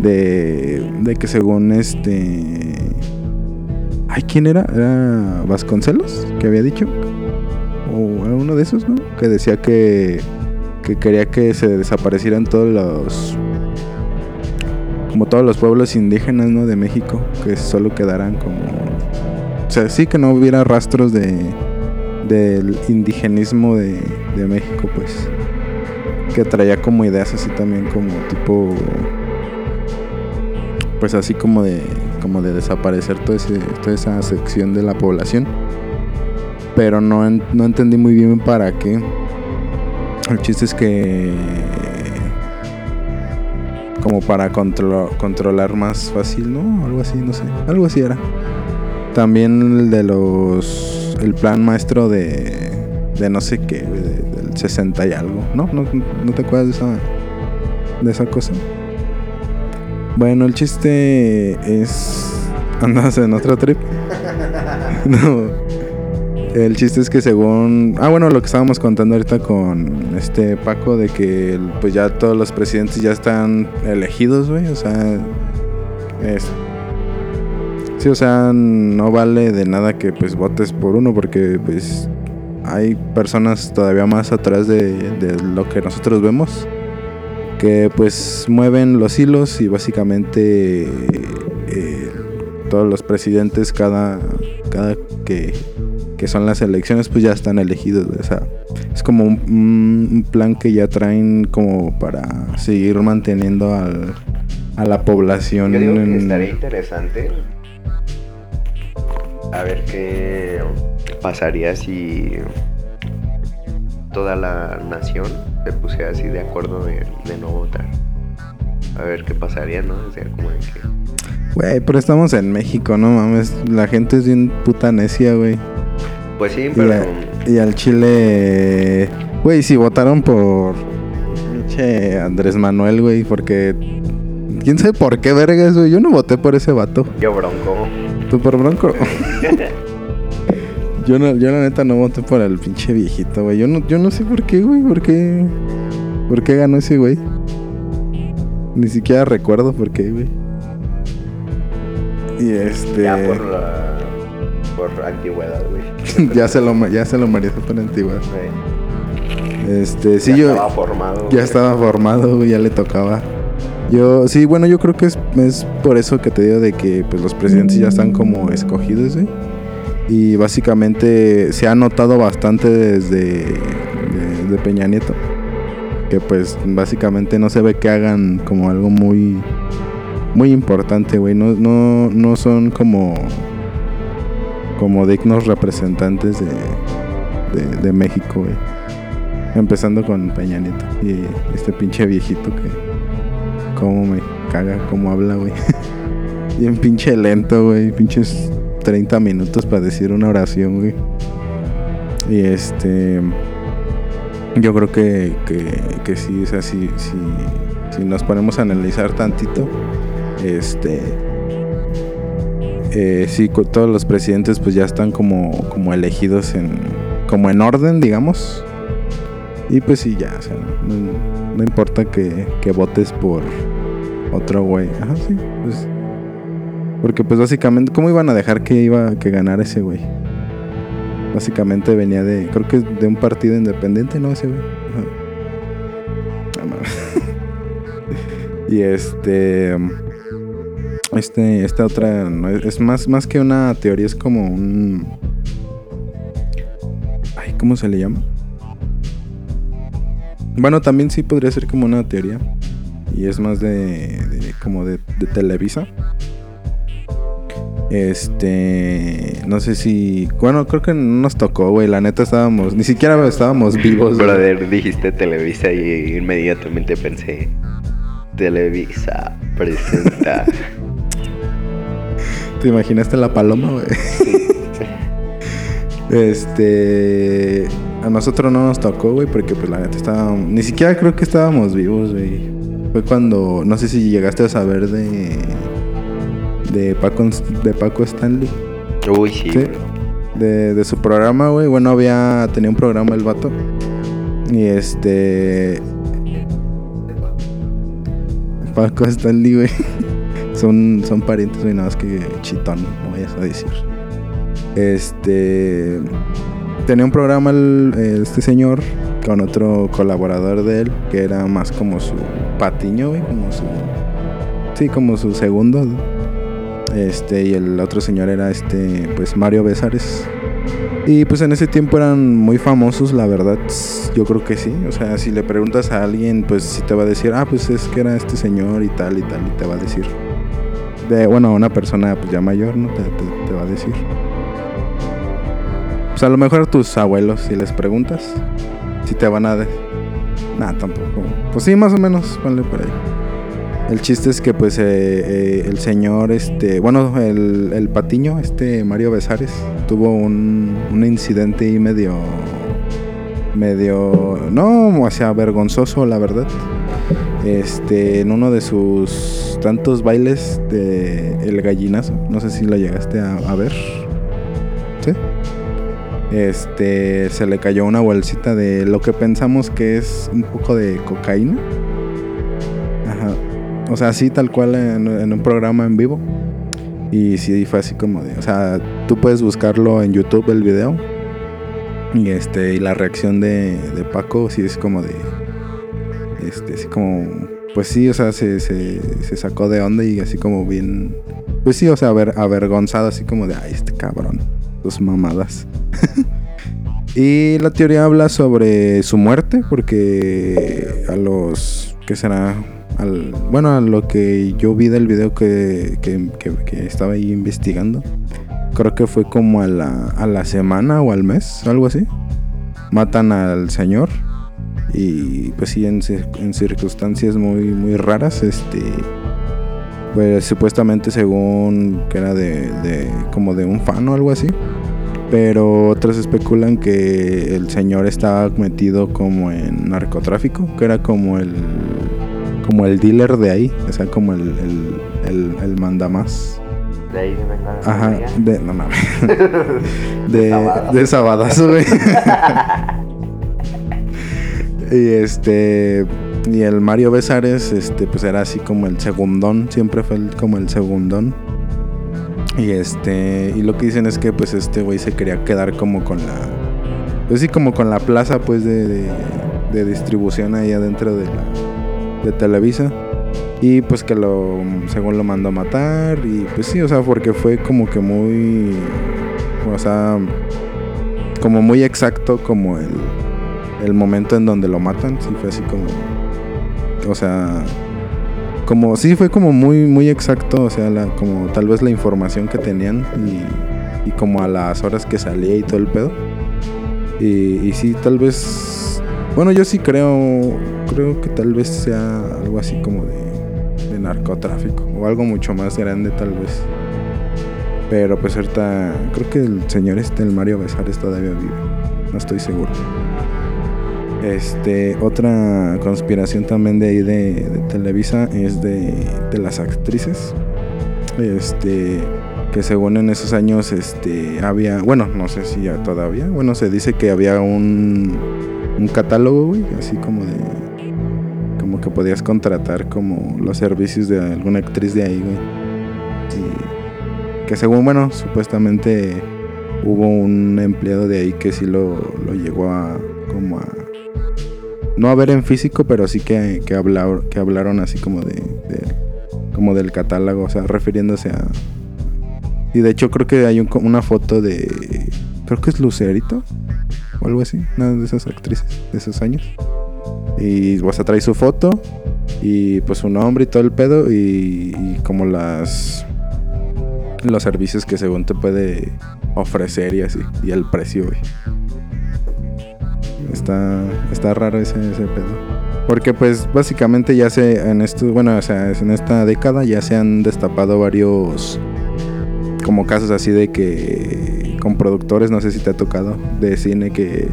De, de que según este... Ay, ¿quién era? ¿Era Vasconcelos? Que había dicho. O era uno de esos, ¿no? Que decía que, que quería que se desaparecieran todos los... Como todos los pueblos indígenas, ¿no? De México. Que solo quedaran como... O sea, sí que no hubiera rastros de del indigenismo de, de México, pues. Que traía como ideas así también como tipo. Pues así como de. como de desaparecer todo ese, toda esa sección de la población. Pero no, no entendí muy bien para qué. El chiste es que. Como para controlo- controlar más fácil, ¿no? Algo así, no sé. Algo así era. También el de los. El plan maestro de. De no sé qué, de- del 60 y algo. ¿No? ¿No, no te acuerdas de esa. De esa cosa? Bueno, el chiste es. Andas en otro trip. no. El chiste es que según. Ah, bueno, lo que estábamos contando ahorita con este Paco, de que pues ya todos los presidentes ya están elegidos, güey. O sea. Es, Sí, o sea, no vale de nada que pues votes por uno porque pues hay personas todavía más atrás de, de lo que nosotros vemos que pues mueven los hilos y básicamente eh, todos los presidentes cada, cada que, que son las elecciones pues ya están elegidos. O sea, es como un, un- plan que ya traen como para seguir manteniendo al, a la población. Yo digo que en- estaría interesante. A ver qué pasaría si toda la nación se pusiera así de acuerdo de, de no votar. A ver qué pasaría, ¿no? O sea, como de que. Güey, pero estamos en México, no mames. La gente es bien puta necia, güey. Pues sí, Y, pero. a- y al Chile. Güey, si votaron por. Pinche Andrés Manuel, güey, porque. ¿Quién sabe por qué vergas, güey? Yo no voté por ese vato. Yo bronco. ¿Tú por Bronco? yo, no, yo la neta no voté por el pinche viejito, güey. Yo no, yo no sé por qué, güey. ¿Por qué? ¿Por qué ganó ese güey? Ni siquiera recuerdo por qué, güey. Y este. Ya por la. Por antigüedad, güey. ya se lo ya se lo mereció por antigüedad. Este, sí ya yo Estaba formado. ya güey. estaba formado, güey, ya le tocaba. Yo sí, bueno, yo creo que es, es por eso que te digo de que pues los presidentes ya están como escogidos. Y básicamente se ha notado bastante desde de, de Peña Nieto. Que pues básicamente no se ve que hagan como algo muy muy importante, güey. No, no, no son como como dignos representantes de, de, de México, güey. Empezando con Peña Nieto y este pinche viejito que cómo me caga cómo habla, güey. Bien pinche lento, güey. Pinches 30 minutos para decir una oración, güey. Y este yo creo que, que, que sí, es así, si, si nos ponemos a analizar tantito, este eh, sí, todos los presidentes pues ya están como, como elegidos en como en orden, digamos. Y pues sí, ya, o sea, no importa que, que votes por otro güey. Ajá, sí, pues. Porque pues básicamente, ¿cómo iban a dejar que iba que ganara ese güey? Básicamente venía de, creo que de un partido independiente, ¿no? Ese güey. Ajá. Y este. Este, esta otra es más, más que una teoría, es como un. Ay, ¿cómo se le llama? Bueno, también sí podría ser como una teoría. Y es más de, como de, de Televisa. Este, no sé si, bueno, creo que no nos tocó, güey. La neta estábamos, ni siquiera estábamos vivos. Brother, dijiste Televisa y inmediatamente pensé, Televisa presenta. ¿Te imaginaste la paloma, güey? Este, a nosotros no nos tocó, güey, porque pues la neta estábamos, ni siquiera creo que estábamos vivos, güey. Fue cuando, no sé si llegaste a saber de de Paco, de Paco Stanley. Uy, sí. De, de, su programa, güey. Bueno, había. Tenía un programa el vato. Y este. Paco Stanley, güey. son, son parientes, güey. Nada más que chitón, no vayas a decir. Este. Tenía un programa este señor con otro colaborador de él, que era más como su patiño, güey, como su. Sí, como su segundo. Este, y el otro señor era este, pues Mario Besares. Y pues en ese tiempo eran muy famosos, la verdad, yo creo que sí. O sea, si le preguntas a alguien, pues sí te va a decir, ah, pues es que era este señor y tal y tal, y te va a decir. De, bueno, una persona pues ya mayor, ¿no? Te, va a decir. Pues a lo mejor tus abuelos, si les preguntas, si te van a... De... Nah, tampoco. Pues sí, más o menos, ponle por ahí. El chiste es que pues eh, eh, el señor, este, bueno, el, patiño, este Mario Besares, tuvo un, un incidente ahí medio, medio, no, o sea, vergonzoso, la verdad. Este, en uno de sus tantos bailes de El Gallinazo, no sé si lo llegaste a ver. Este, se le cayó una bolsita de lo que pensamos que es un poco de cocaína o sea, así tal cual en, un programa en vivo. Y sí fue así como de, o sea, tú puedes buscarlo en YouTube el video. Y este, y la reacción de, de Paco sí es como de. Este, así como. Pues sí, o sea, se, se, se sacó de onda y así como bien. Pues sí, o sea, ver, avergonzado, así como de, ay, este cabrón, sus mamadas. y la teoría habla sobre su muerte, porque a los. ¿Qué será? bueno, a lo que yo vi del video que, estaba ahí investigando, creo que fue como a la, a la semana o al mes, algo así. Matan al señor y pues sí, en, circunstancias muy, muy raras, este, pues supuestamente según que era de, de, como de un fan o algo así. Pero otros especulan que el señor estaba metido como en narcotráfico, que era como el como el dealer de ahí, o sea, como el, el, el, mandamás. De ahí de Ajá, de, no mames. de, de Sabadazo, güey. y este. Y el Mario Besares, este, pues era así como el segundón, siempre fue como el segundón. Y este, y lo que dicen es que pues este güey se quería quedar como con la, pues sí, como con la plaza pues de, de, distribución ahí adentro de la, de Televisa. Y pues que lo, según lo mandó a matar. Y pues sí, o sea, porque fue como que muy, o sea, como muy exacto como el, el momento en donde lo matan. Sí, fue así como, o sea, como, sí, fue como muy, muy exacto, o sea, la, como tal vez la información que tenían y, como a las horas que salía y todo el pedo. Y, y sí, tal vez, bueno, yo sí creo creo que tal vez sea algo así como de, de narcotráfico o algo mucho más grande tal vez. Pero pues ahorita creo que el señor este, el Mario Besares todavía vive. No estoy seguro. Este, otra conspiración también de ahí de, Televisa es de, las actrices. Este, que según en esos años, este, había, bueno, no sé si ya todavía, bueno, se dice que había un, un catálogo, güey, así como de como que podías contratar como los servicios de alguna actriz de ahí, güey. Y que según, bueno, supuestamente hubo un empleado de ahí que sí lo, lo llegó a como a no a ver en físico, pero sí que, que, hablar, que hablaron así como de, como del catálogo, o sea, refiriéndose a... Y de hecho creo que hay un- una foto de... Creo que es Lucerito o algo así, una de esas actrices de esos años. Y o sea, trae su foto y pues su nombre y todo el pedo y, y como las... Los servicios que según te puede ofrecer y así, y el precio, güey. Está, está raro ese, pedo. Porque pues básicamente ya se en esto, bueno, o sea, en esta década ya se han destapado varios como casos así de que con productores, no sé si te ha tocado, de cine que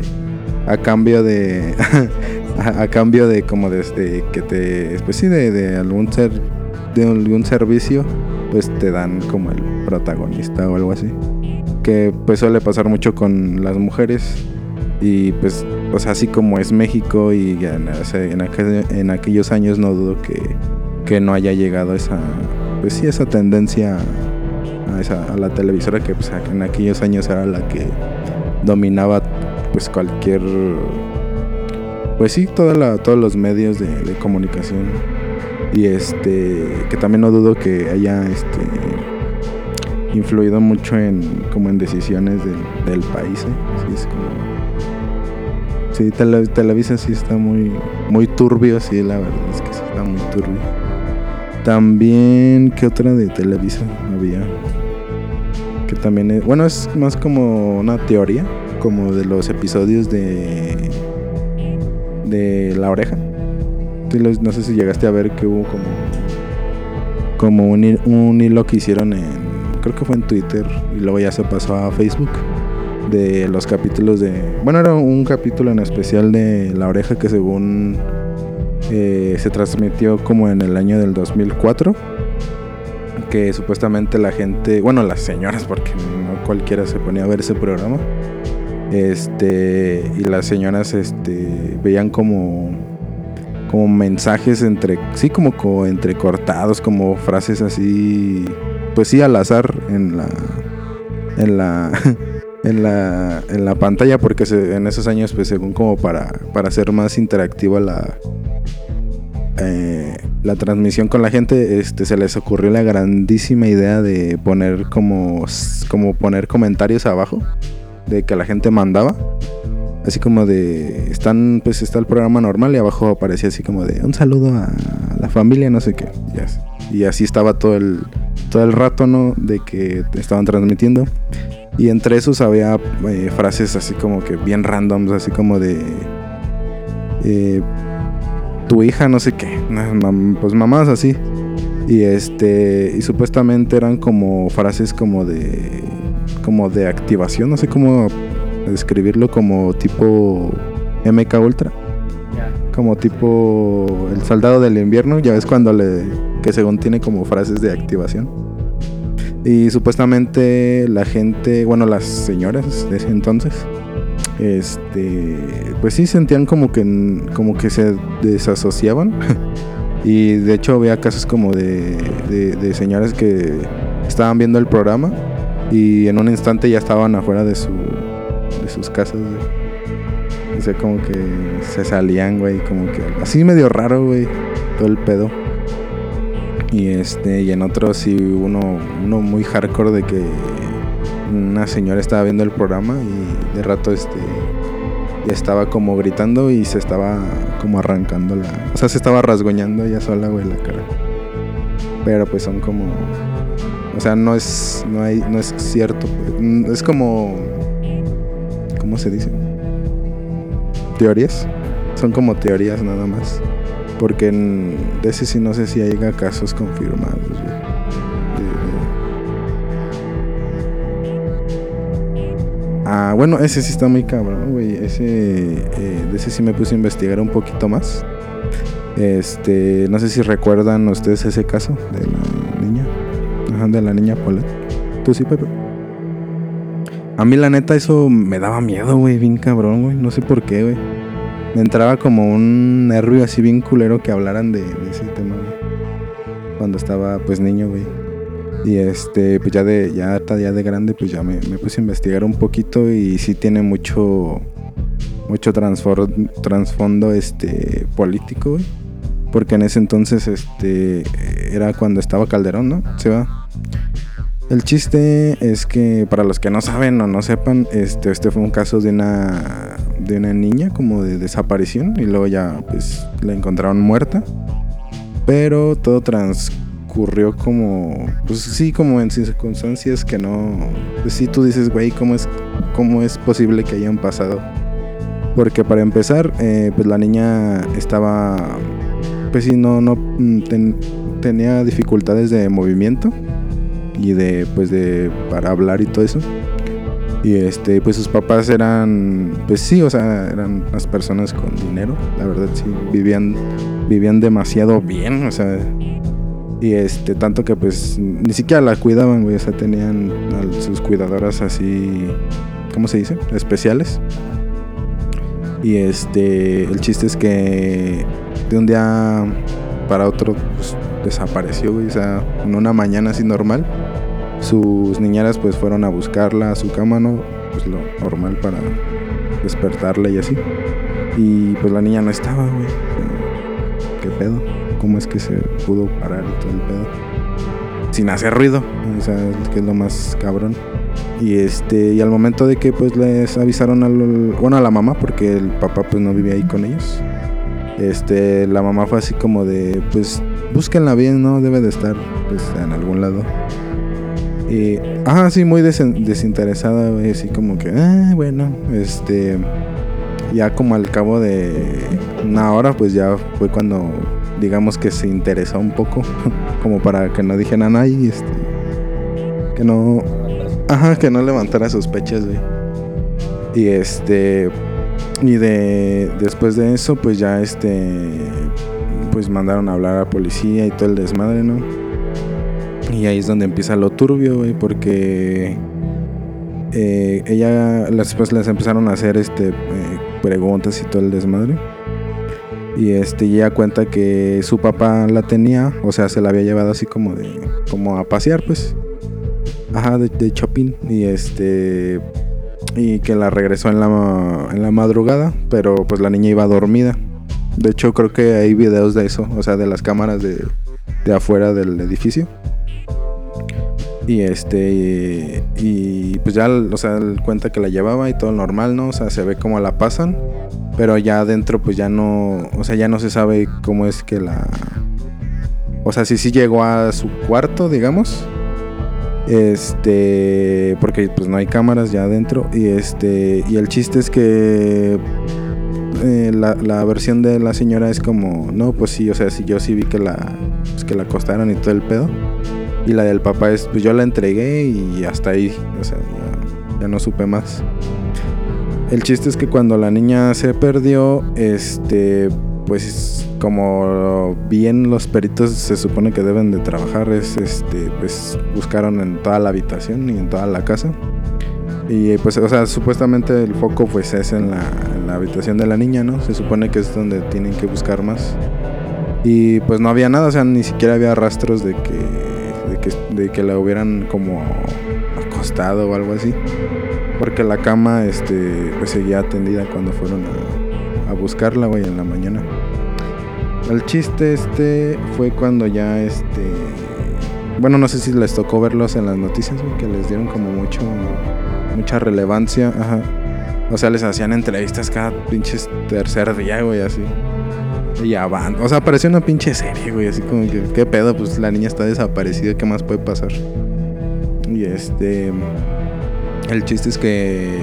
a cambio de a, a cambio de como de, de que te pues sí de, de algún ser de algún servicio, pues te dan como el protagonista o algo así. Que pues suele pasar mucho con las mujeres y pues, o sea, así como es México y en, en, aquel- en aquellos años no dudo que, que no haya llegado esa, pues sí, esa tendencia a, esa, la televisora que pues, en aquellos años era la que dominaba pues cualquier, pues sí, toda la, todos los medios de, comunicación. Y este, que también no dudo que haya este influido mucho en como en decisiones del, país. ¿eh? Sí, Tele- Televisa sí está muy, muy turbio, sí, la verdad es que sí está muy turbio. También, ¿qué otra de Televisa había? Que también es, bueno, es más como una teoría, como de los episodios de de La Oreja. No sé si llegaste a ver que hubo como como un, un hilo que hicieron en, creo que fue en Twitter y luego ya se pasó a Facebook de los capítulos de... Bueno, era un capítulo en especial de La Oreja que según eh, se transmitió como en el año del 2004. Que supuestamente la gente, bueno, las señoras, porque no cualquiera se ponía a ver ese programa. Este, y las señoras este, veían como como mensajes entre sí como co- entrecortados como frases así pues sí al azar en la en la en la en la pantalla porque se- en esos años pues según como para para hacer más interactiva la eh, la transmisión con la gente este se les ocurrió la grandísima idea de poner como como poner comentarios abajo de que la gente mandaba. Así como de están pues está el programa normal y abajo aparecía así como de un saludo a la familia no sé qué. Y así, y así estaba todo el todo el rato no de que estaban transmitiendo y entre esos había eh, frases así como que bien randoms así como de eh, tu hija no sé qué pues mamás así y este y supuestamente eran como frases como de como de activación no sé cómo describirlo como tipo MK Ultra. Como tipo el soldado del invierno, ya ves cuando le que según tiene como frases de activación. Y supuestamente la gente, bueno, las señoras de ese entonces este pues sí sentían como que como que se desasociaban. y de hecho había casos como de, de, señoras que estaban viendo el programa y en un instante ya estaban afuera de su de sus casas, güey. O sea, como que se salían, güey, como que así medio raro, güey, todo el pedo. Y este, y en otro sí uno, uno muy hardcore de que una señora estaba viendo el programa y de rato este estaba como gritando y se estaba como arrancando la, o sea, se estaba rasguñando ella sola, güey, la cara. Pero pues son como o sea, no es no hay no es cierto. Mm, es como ¿cómo se dice? Teorías. Son como teorías nada más. Porque en, de ese sí no sé si haya casos confirmados. güey. Ah, bueno, ese sí está muy cabrón, güey. Ese, eh, ese sí me puse a investigar un poquito más. Este, no sé si recuerdan ustedes ese caso de la niña. Ajá, de la niña Paulette. ¿Tú sí, Pepe? A mí la neta eso me daba miedo, güey, bien cabrón, güey. No sé por qué, güey. Entraba como un nervio así bien culero que hablaran de, ese tema, güey. Cuando estaba pues niño, güey. Y este, pues ya de, ya, ya de grande, pues ya me, puse a investigar un poquito y sí tiene mucho, mucho trasfondo este político, güey. Porque en ese entonces este era cuando estaba Calderón, ¿no? Se va. El chiste es que para los que no saben o no sepan, este este fue un caso de una de una niña como de desaparición y luego ya pues la encontraron muerta. Pero todo transcurrió como pues sí, como en circunstancias que no pues sí tú dices, güey, ¿cómo es cómo es posible que hayan pasado? Porque para empezar, eh, pues la niña estaba, pues sí, no, no mm, ten- tenía dificultades de movimiento y de, pues de, para hablar y todo eso. Y este, pues sus papás eran, pues sí, o sea, eran las personas con dinero, la verdad sí, vivían, vivían demasiado bien, o sea, y este, tanto que pues ni siquiera la cuidaban, güey, o sea, tenían a sus cuidadoras así, ¿cómo se dice? Especiales. Y este, el chiste es que de un día para otro pues, desapareció, güey. O sea, en una mañana así normal. Sus niñeras pues fueron a buscarla a su cama, ¿no? Pues lo normal para despertarla y así. Y pues la niña no estaba, güey. ¿Qué pedo? ¿Cómo es que se pudo parar y todo el pedo? Sin hacer ruido. O sea, que es lo más cabrón. Y este, y al momento de que pues les avisaron bueno, a la mamá, porque el papá pues no vivía ahí con ellos. Este, la mamá fue así como de, pues, búsquenla bien, ¿no? Debe de estar, pues, en algún lado. Y, ajá, sí, muy desinteresada, así como que, ah, bueno, este, ya como al cabo de una hora, pues ya fue cuando, digamos que se interesó un poco, como para que no dijeran, ay, este, que no, ajá, que no levantara sospechas, güey. Y este, y de después de eso, pues ya este pues mandaron a hablar a policía y todo el desmadre, ¿no? Y ahí es donde empieza lo turbio, porque eh, ella después les empezaron a hacer este eh, preguntas y todo el desmadre. Y este ella cuenta que su papá la tenía, o sea, se la había llevado así como de como a pasear, pues. Ajá, de, de shopping y este y que la regresó en la, en la madrugada, pero pues la niña iba dormida. De hecho, creo que hay videos de eso, o sea, de las cámaras de, de afuera del edificio. Y este, y, pues ya, o sea, cuenta que la llevaba y todo normal, ¿no? O sea, se ve cómo la pasan, pero ya adentro pues ya no, o sea, ya no se sabe cómo es que la... O sea, si sí llegó a su cuarto, digamos, este, porque pues no hay cámaras ya adentro. Y este, y el chiste es que eh, la, la versión de la señora es como, no, pues sí, o sea, si yo sí vi que la, pues, que la acostaron y todo el pedo. Y la del papá es, pues yo la entregué y hasta ahí, o sea, ya, ya no supe más. El chiste es que cuando la niña se perdió, este, pues como bien los peritos se supone que deben de trabajar, es este, pues buscaron en toda la habitación y en toda la casa. Y pues, o sea, supuestamente el foco pues es en la, en la habitación de la niña, ¿no? Se supone que es donde tienen que buscar más. Y pues no había nada, o sea, ni siquiera había rastros de que, de que la hubieran como acostado o algo así. Porque la cama, este, pues seguía tendida cuando fueron a, buscarla, güey, en la mañana. El chiste este fue cuando ya este bueno, no sé si les tocó verlos en las noticias, güey, que les dieron como mucho mucha relevancia. O sea, les hacían entrevistas cada pinche tercer día, güey, así. Y avan, o sea, parecía una pinche serie, güey, así como que qué pedo, pues la niña está desaparecida, ¿qué más puede pasar? Y este el chiste es que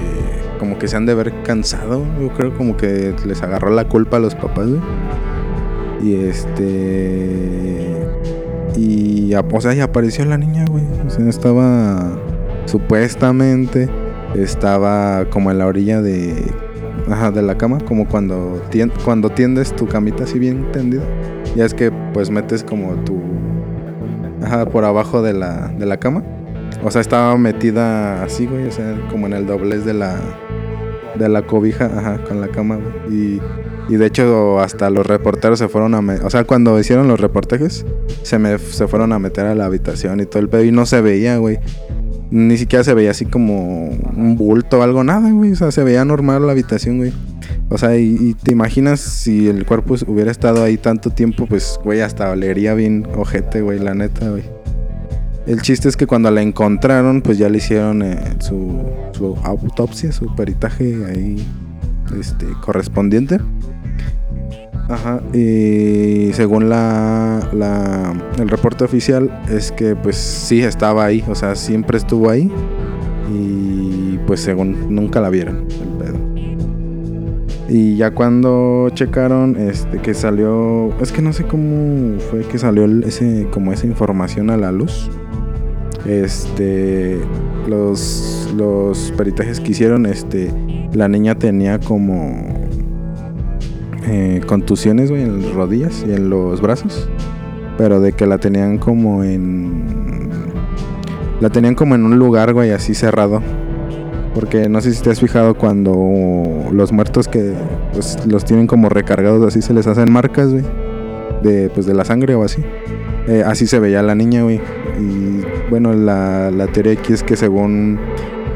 como que se han de ver cansado, yo creo como que les agarró la culpa a los papás, güey. Y este. Y. O sea, y apareció la niña, güey. O sea, estaba. Supuestamente. Estaba como en la orilla de. Ajá, de la cama. Como cuando, tien, cuando tiendes tu camita así bien tendida. Ya es que pues metes como tu. Ajá, por abajo de la, de la cama. O sea, estaba metida así, güey. O sea, como en el doblez de la. De la cobija, ajá, con la cama, güey. Y. Y de hecho, hasta los reporteros se fueron a. O sea, cuando hicieron los reportajes, se, me, se fueron a meter a la habitación y todo el pedo. Y no se veía, güey. Ni siquiera se veía así como un bulto o algo, nada, güey. O sea, se veía normal la habitación, güey. O sea, y, te imaginas si el cuerpo hubiera estado ahí tanto tiempo, pues, güey, hasta olería bien ojete, güey, la neta, güey. El chiste es que cuando la encontraron, pues ya le hicieron eh, su, su autopsia, su peritaje ahí este, correspondiente. Ajá, y según la, la, el reporte oficial es que pues sí estaba ahí, o sea, siempre estuvo ahí y pues según nunca la vieron el pedo. Y ya cuando checaron este que salió, es que no sé cómo fue que salió ese como esa información a la luz. Este los los peritajes que hicieron este la niña tenía como eh, contusiones, güey, en las rodillas y en los brazos. Pero de que la tenían como en. La tenían como en un lugar, güey, así cerrado. Porque no sé si te has fijado cuando los muertos que pues, los tienen como recargados, así se les hacen marcas, güey. De, pues, de la sangre o así. Eh, así se veía la niña, güey. Y bueno, la, la teoría aquí es que según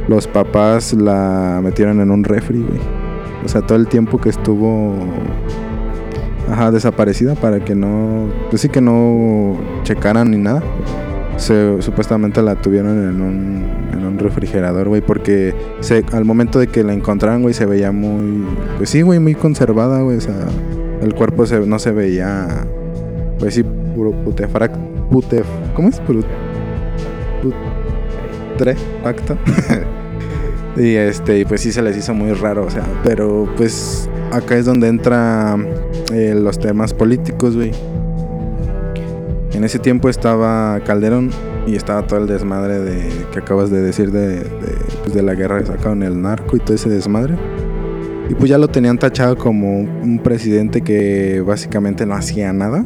los papás la metieron en un refri, güey. O sea, todo el tiempo que estuvo ajá, desaparecida para que no, pues sí que no checaran ni nada. Se, supuestamente la tuvieron en un, en un refrigerador, güey, porque al momento de que la encontraron, güey, se veía muy, pues sí, güey, muy conservada, güey, o sea, el cuerpo se, no se veía, pues sí, puro putefrac, putef, ¿cómo es? Puro, putrefacto. Y este, pues sí se les hizo muy raro, o sea, pero pues acá es donde entra eh, los temas políticos, güey. En ese tiempo estaba Calderón y estaba todo el desmadre de que acabas de decir de, de, pues, de la guerra que sacaron el narco y todo ese desmadre. Y pues ya lo tenían tachado como un presidente que básicamente no hacía nada.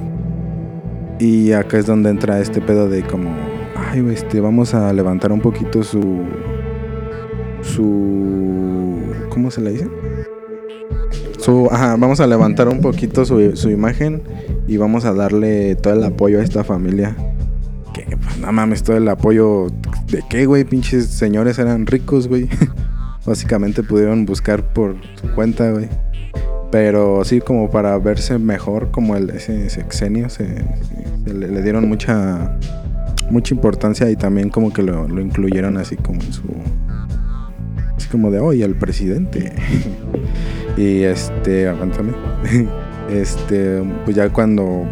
Y acá es donde entra este pedo de como, ay, este, vamos a levantar un poquito su su ¿cómo se le dice? Su, ajá, vamos a levantar un poquito su, su imagen y vamos a darle todo el apoyo a esta familia. Que pues no mames, todo el apoyo de qué, güey, pinches señores eran ricos, güey. Básicamente pudieron buscar por su cuenta, güey. Pero sí, como para verse mejor, como el ese sexenio, se, se le, dieron mucha mucha importancia y también como que lo, lo incluyeron así como en su así como de hoy el presidente y este aguántame este pues ya cuando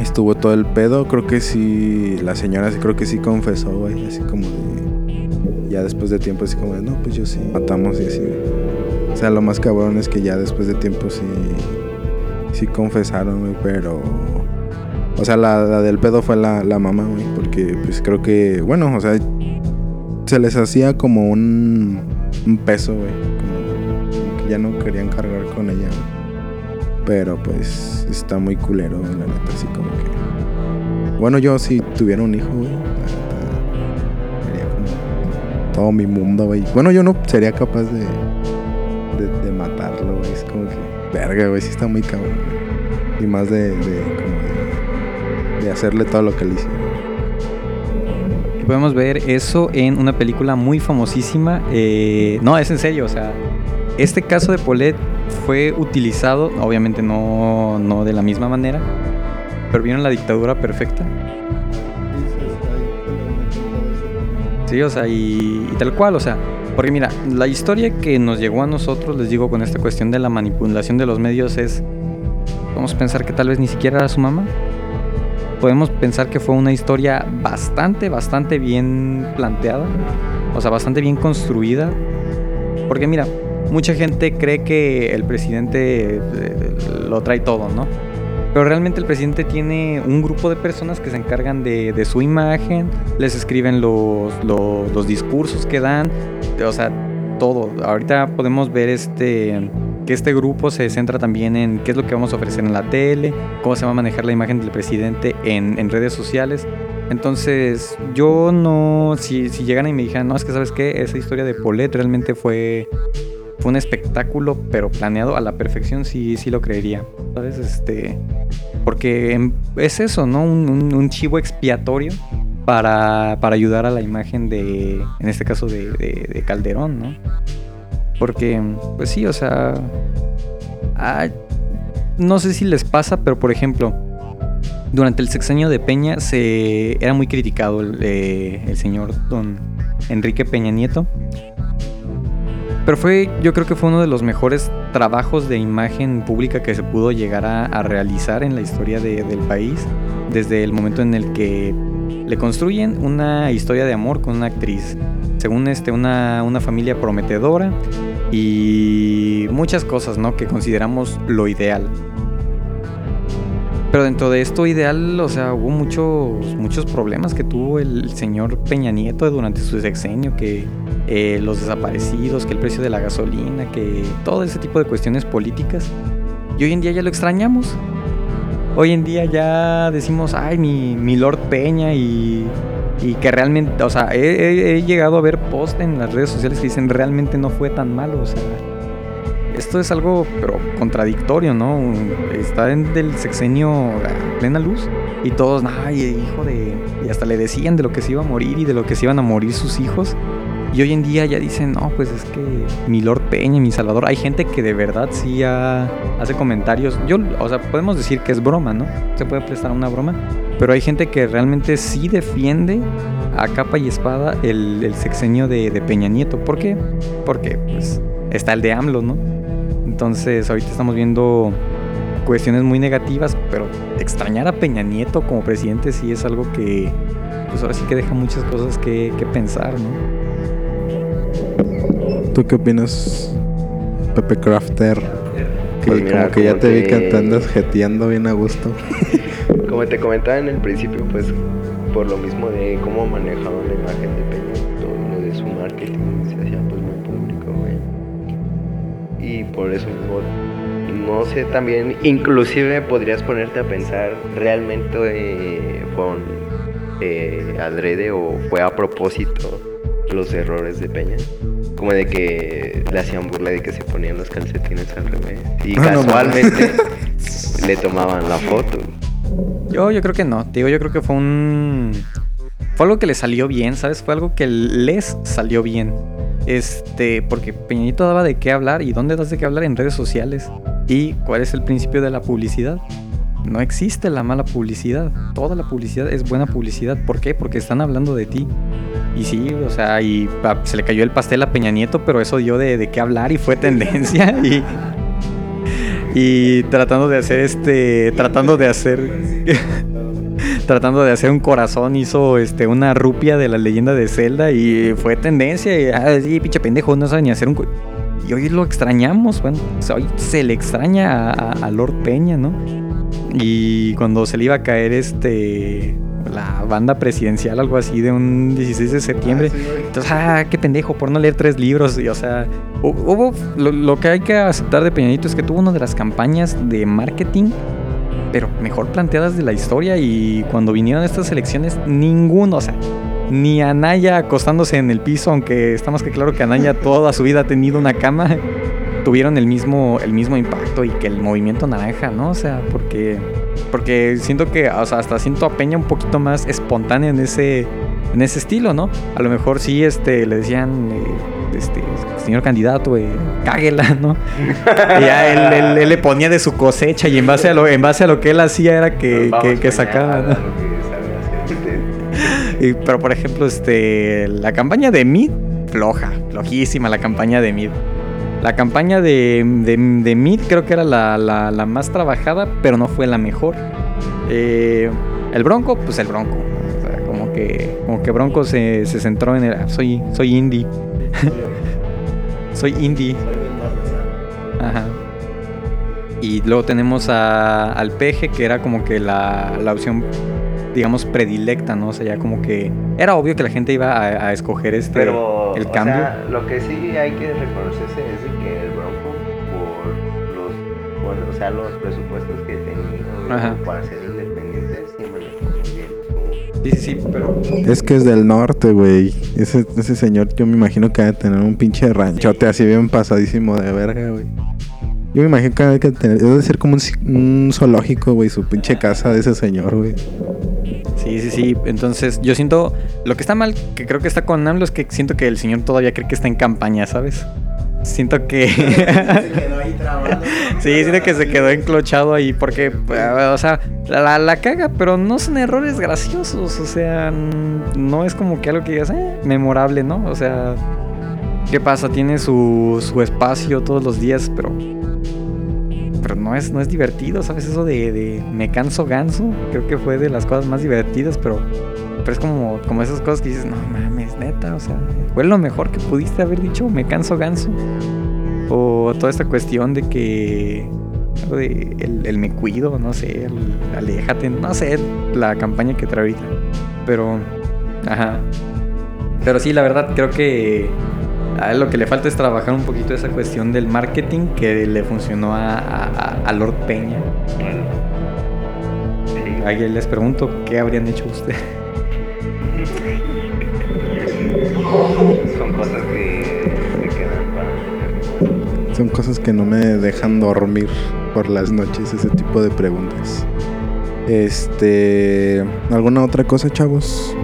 estuvo todo el pedo creo que sí la señora creo que sí confesó güey así como de ya después de tiempo así como de no pues yo sí matamos y así o sea lo más cabrón es que ya después de tiempo sí sí confesaron güey pero o sea, la, la del pedo fue la, la mamá, güey. Porque, pues creo que, bueno, o sea, se les hacía como un, peso, güey. Como, que ya no querían cargar con ella. Pero, pues, está muy culero, güey, la neta, así como que. Bueno, yo si tuviera un hijo, güey, la neta, sería como todo mi mundo, güey. Bueno, yo no sería capaz de, de, matarlo, güey. Es como que, verga, güey, sí está muy cabrón. Y más de, de como de de hacerle todo lo que le hicieron. Podemos ver eso en una película muy famosísima. eh, no, es en serio, o sea, este caso de Paulette fue utilizado, obviamente no, no de la misma manera, pero vieron la dictadura perfecta. Sí, o sea, y, y tal cual, o sea, porque mira, la historia que nos llegó a nosotros, les digo, con esta cuestión de la manipulación de los medios es, vamos a pensar que tal vez ni siquiera era su mamá. Podemos pensar que fue una historia bastante, bastante bien planteada, o sea, bastante bien construida. Porque mira, mucha gente cree que el presidente eh, lo trae todo, ¿no? Pero realmente el presidente tiene un grupo de personas que se encargan de, su imagen, les escriben los, los, los discursos que dan, o sea, todo. Ahorita podemos ver este que este grupo se centra también en qué es lo que vamos a ofrecer en la tele, cómo se va a manejar la imagen del presidente en, redes sociales. Entonces, yo no, si, si llegan y me dijeran, no, es que sabes qué, esa historia de Paulette realmente fue, fue un espectáculo, pero planeado a la perfección, sí, sí lo creería. ¿Sabes? Este, porque es eso, ¿no? Un, chivo expiatorio para, para ayudar a la imagen de, en este caso, de- de Calderón, ¿no? Porque, pues sí, o sea... ah, no sé si les pasa, pero por ejemplo, durante el sexenio de Peña se era muy criticado el, eh, el señor don Enrique Peña Nieto. Pero fue, yo creo que fue uno de los mejores trabajos de imagen pública que se pudo llegar a, realizar en la historia de- del país. Desde el momento en el que le construyen una historia de amor con una actriz. Según este, una, una familia prometedora y muchas cosas, ¿no? Que consideramos lo ideal. Pero dentro de esto ideal, o sea, hubo muchos, muchos problemas que tuvo el señor Peña Nieto durante su sexenio, que eh, los desaparecidos, que el precio de la gasolina, que todo ese tipo de cuestiones políticas. Y hoy en día ya lo extrañamos. Hoy en día ya decimos, ay, mi, mi Lord Peña y, y que realmente, o sea, he, llegado a ver post en las redes sociales que dicen realmente no fue tan malo, o sea, esto es algo pero contradictorio, ¿no? Está en del sexenio a plena luz y todos, ay, hijo de... Y hasta le decían de lo que se iba a morir y de lo que se iban a morir sus hijos. Y hoy en día ya dicen, no, pues es que mi Lord Peña, mi Salvador, hay gente que de verdad sí ha- hace comentarios. Yo, o sea, podemos decir que es broma, ¿no? Se puede prestar una broma. Pero hay gente que realmente sí defiende a capa y espada el, sexenio de, Peña Nieto. ¿Por qué? Porque pues, está el de AMLO, ¿no? Entonces ahorita estamos viendo cuestiones muy negativas, pero extrañar a Peña Nieto como presidente sí es algo que, pues ahora sí que deja muchas cosas que pensar, ¿no? ¿Tú qué opinas, Pepe Crafter? Que Pues mira, como que ya te vi que- te andas jeteando bien a gusto. Como te comentaba en el principio, pues por lo mismo de cómo manejaban la imagen de Peña, todo lo de su marketing se hacía pues muy público, güey. Y por eso mismo, no sé, también, inclusive podrías ponerte a pensar, ¿realmente eh, fue un, eh, adrede o fue a propósito los errores de Peña? Como de que le hacían burla de que se ponían los calcetines al revés. Y Ah, no casualmente le tomaban la foto. Yo, yo creo que no, te digo, yo creo que fue un... Fue algo que le salió bien, ¿sabes? Fue algo que les salió bien. Este, porque Peñanito daba de qué hablar y dónde das de qué hablar en redes sociales. ¿Y cuál es el principio de la publicidad? No existe la mala publicidad. Toda la publicidad es buena publicidad. ¿Por qué? Porque están hablando de ti. Y sí, o sea, y se le cayó el pastel a Peña Nieto, pero eso dio de, qué hablar y fue tendencia. Y, y tratando de hacer este. Tratando de hacer. tratando de hacer un corazón, hizo este una rupia de la leyenda de Zelda y fue tendencia. Y, ah, pinche pendejo, no sabe ni hacer un. co-". Y hoy lo extrañamos, bueno, hoy se le extraña a- a Lord Peña, ¿no? Y cuando se le iba a caer este. La banda presidencial, algo así, de un 16 de septiembre. Entonces, ah, qué pendejo, por no leer tres libros. Y, o sea, hu- hubo. Lo, lo que hay que aceptar de Peñanito es que tuvo una de las campañas de marketing, pero mejor planteadas de la historia. Y cuando vinieron estas elecciones, ninguno, o sea, ni Anaya acostándose en el piso, aunque está más que claro que Anaya toda su vida ha tenido una cama, tuvieron el mismo, el mismo impacto y que el movimiento naranja, ¿no? O sea, porque. Porque siento que, o sea, hasta siento a Peña un poquito más espontánea en ese, en ese estilo, ¿no? A lo mejor sí, este, le decían, eh, este, señor candidato, eh, cáguela, ¿no? Y ya él, él- él le ponía de su cosecha y en base a lo, en base a lo que él hacía era que, que- que sacaba, ¿no? Y- pero por ejemplo, este, la campaña de Mid, floja, flojísima la campaña de Mid. La campaña de, de, Mid creo que era la, la- más trabajada, pero no fue la mejor. Eh, el Bronco, pues el Bronco. O sea, como que, como que Bronco se, se centró en el... "Ah, Soy, soy indie. soy indie. Ajá. Y luego tenemos a- al peje, que era como que la, la opción, digamos, predilecta, ¿no? O sea, ya como que era obvio que la gente iba a, a escoger este, Pero, el o cambio. sea, lo que sí hay que reconocerse es de que el Bronco, por los, por, o sea, los presupuestos que tenía para ser independientes, sí Sí, sí, sí, pero... Es que es del norte, güey. Ese, ese señor, yo me imagino que debe tener un pinche ranchote así bien pasadísimo de verga, güey. Yo me imagino que debe que tener, debe de ser como un, un zoológico, güey, su pinche casa de ese señor, güey. Sí, sí, sí. Entonces, yo siento. Lo que está mal, que creo que está con AMLO, es que siento que el señor todavía cree que está en campaña, ¿sabes? siento que. se quedó ahí trabado. Sí, siento que se quedó enclochado ahí porque, eh, o sea, la, la caga, pero no son errores graciosos, o sea, no es como que algo que digas, eh, memorable, ¿no? O sea, ¿qué pasa? Tiene su, su espacio todos los días, pero... No es, no es divertido, ¿sabes? Eso de, de me canso ganso, creo que fue de las cosas más divertidas, pero... Pero es como, como esas cosas que dices, no mames, neta, o sea, fue lo mejor que pudiste haber dicho, me canso ganso. O toda esta cuestión de que. de el, el me cuido, no sé, el aléjate, no sé, la campaña que trae ahorita. Pero. Ajá. Pero sí, la verdad, creo que. A él lo que le falta es trabajar un poquito esa cuestión del marketing que le funcionó a, a- a- a Lord Peña. Sí. Ahí les pregunto, ¿qué habrían hecho ustedes? Son cosas que se quedan para. Son cosas que no me dejan dormir por las noches, ese tipo de preguntas. Este. ¿Alguna otra cosa, chavos?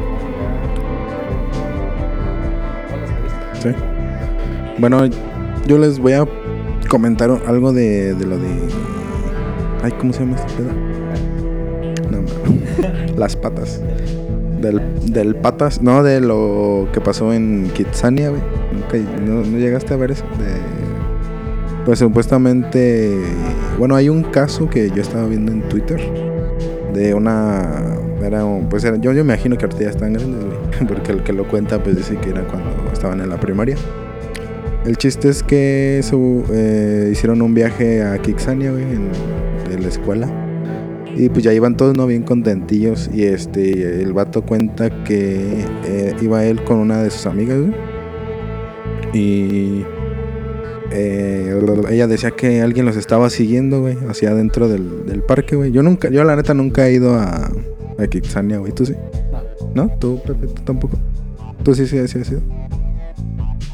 Bueno, yo les voy a comentar algo de, de lo de. Ay, ¿cómo se llama este pedo? Las patas. Del, del patas, no, de lo que pasó en Kitsania, güey. No, llegaste a ver eso. De, pues supuestamente, bueno, hay un caso que yo estaba viendo en Twitter de una, era, pues era- yo, yo me imagino que ahorita ya están grandes, güey, porque el que lo cuenta pues dice que era cuando estaban en la primaria. El chiste es que su- eh, hicieron un viaje a Kixania, güey, en, de la escuela. Y pues ya iban todos, ¿no? Bien contentillos. Y este, el vato cuenta que eh, iba él con una de sus amigas, güey. Y eh, ella decía que alguien los estaba siguiendo, güey, hacia adentro del, del parque, güey. Yo nunca, yo la neta nunca he ido a, a Kixania, güey. ¿Tú sí? ¿No? ¿Tú, Pepe? ¿Tú tampoco? ¿Tú sí, sí, sí has ido?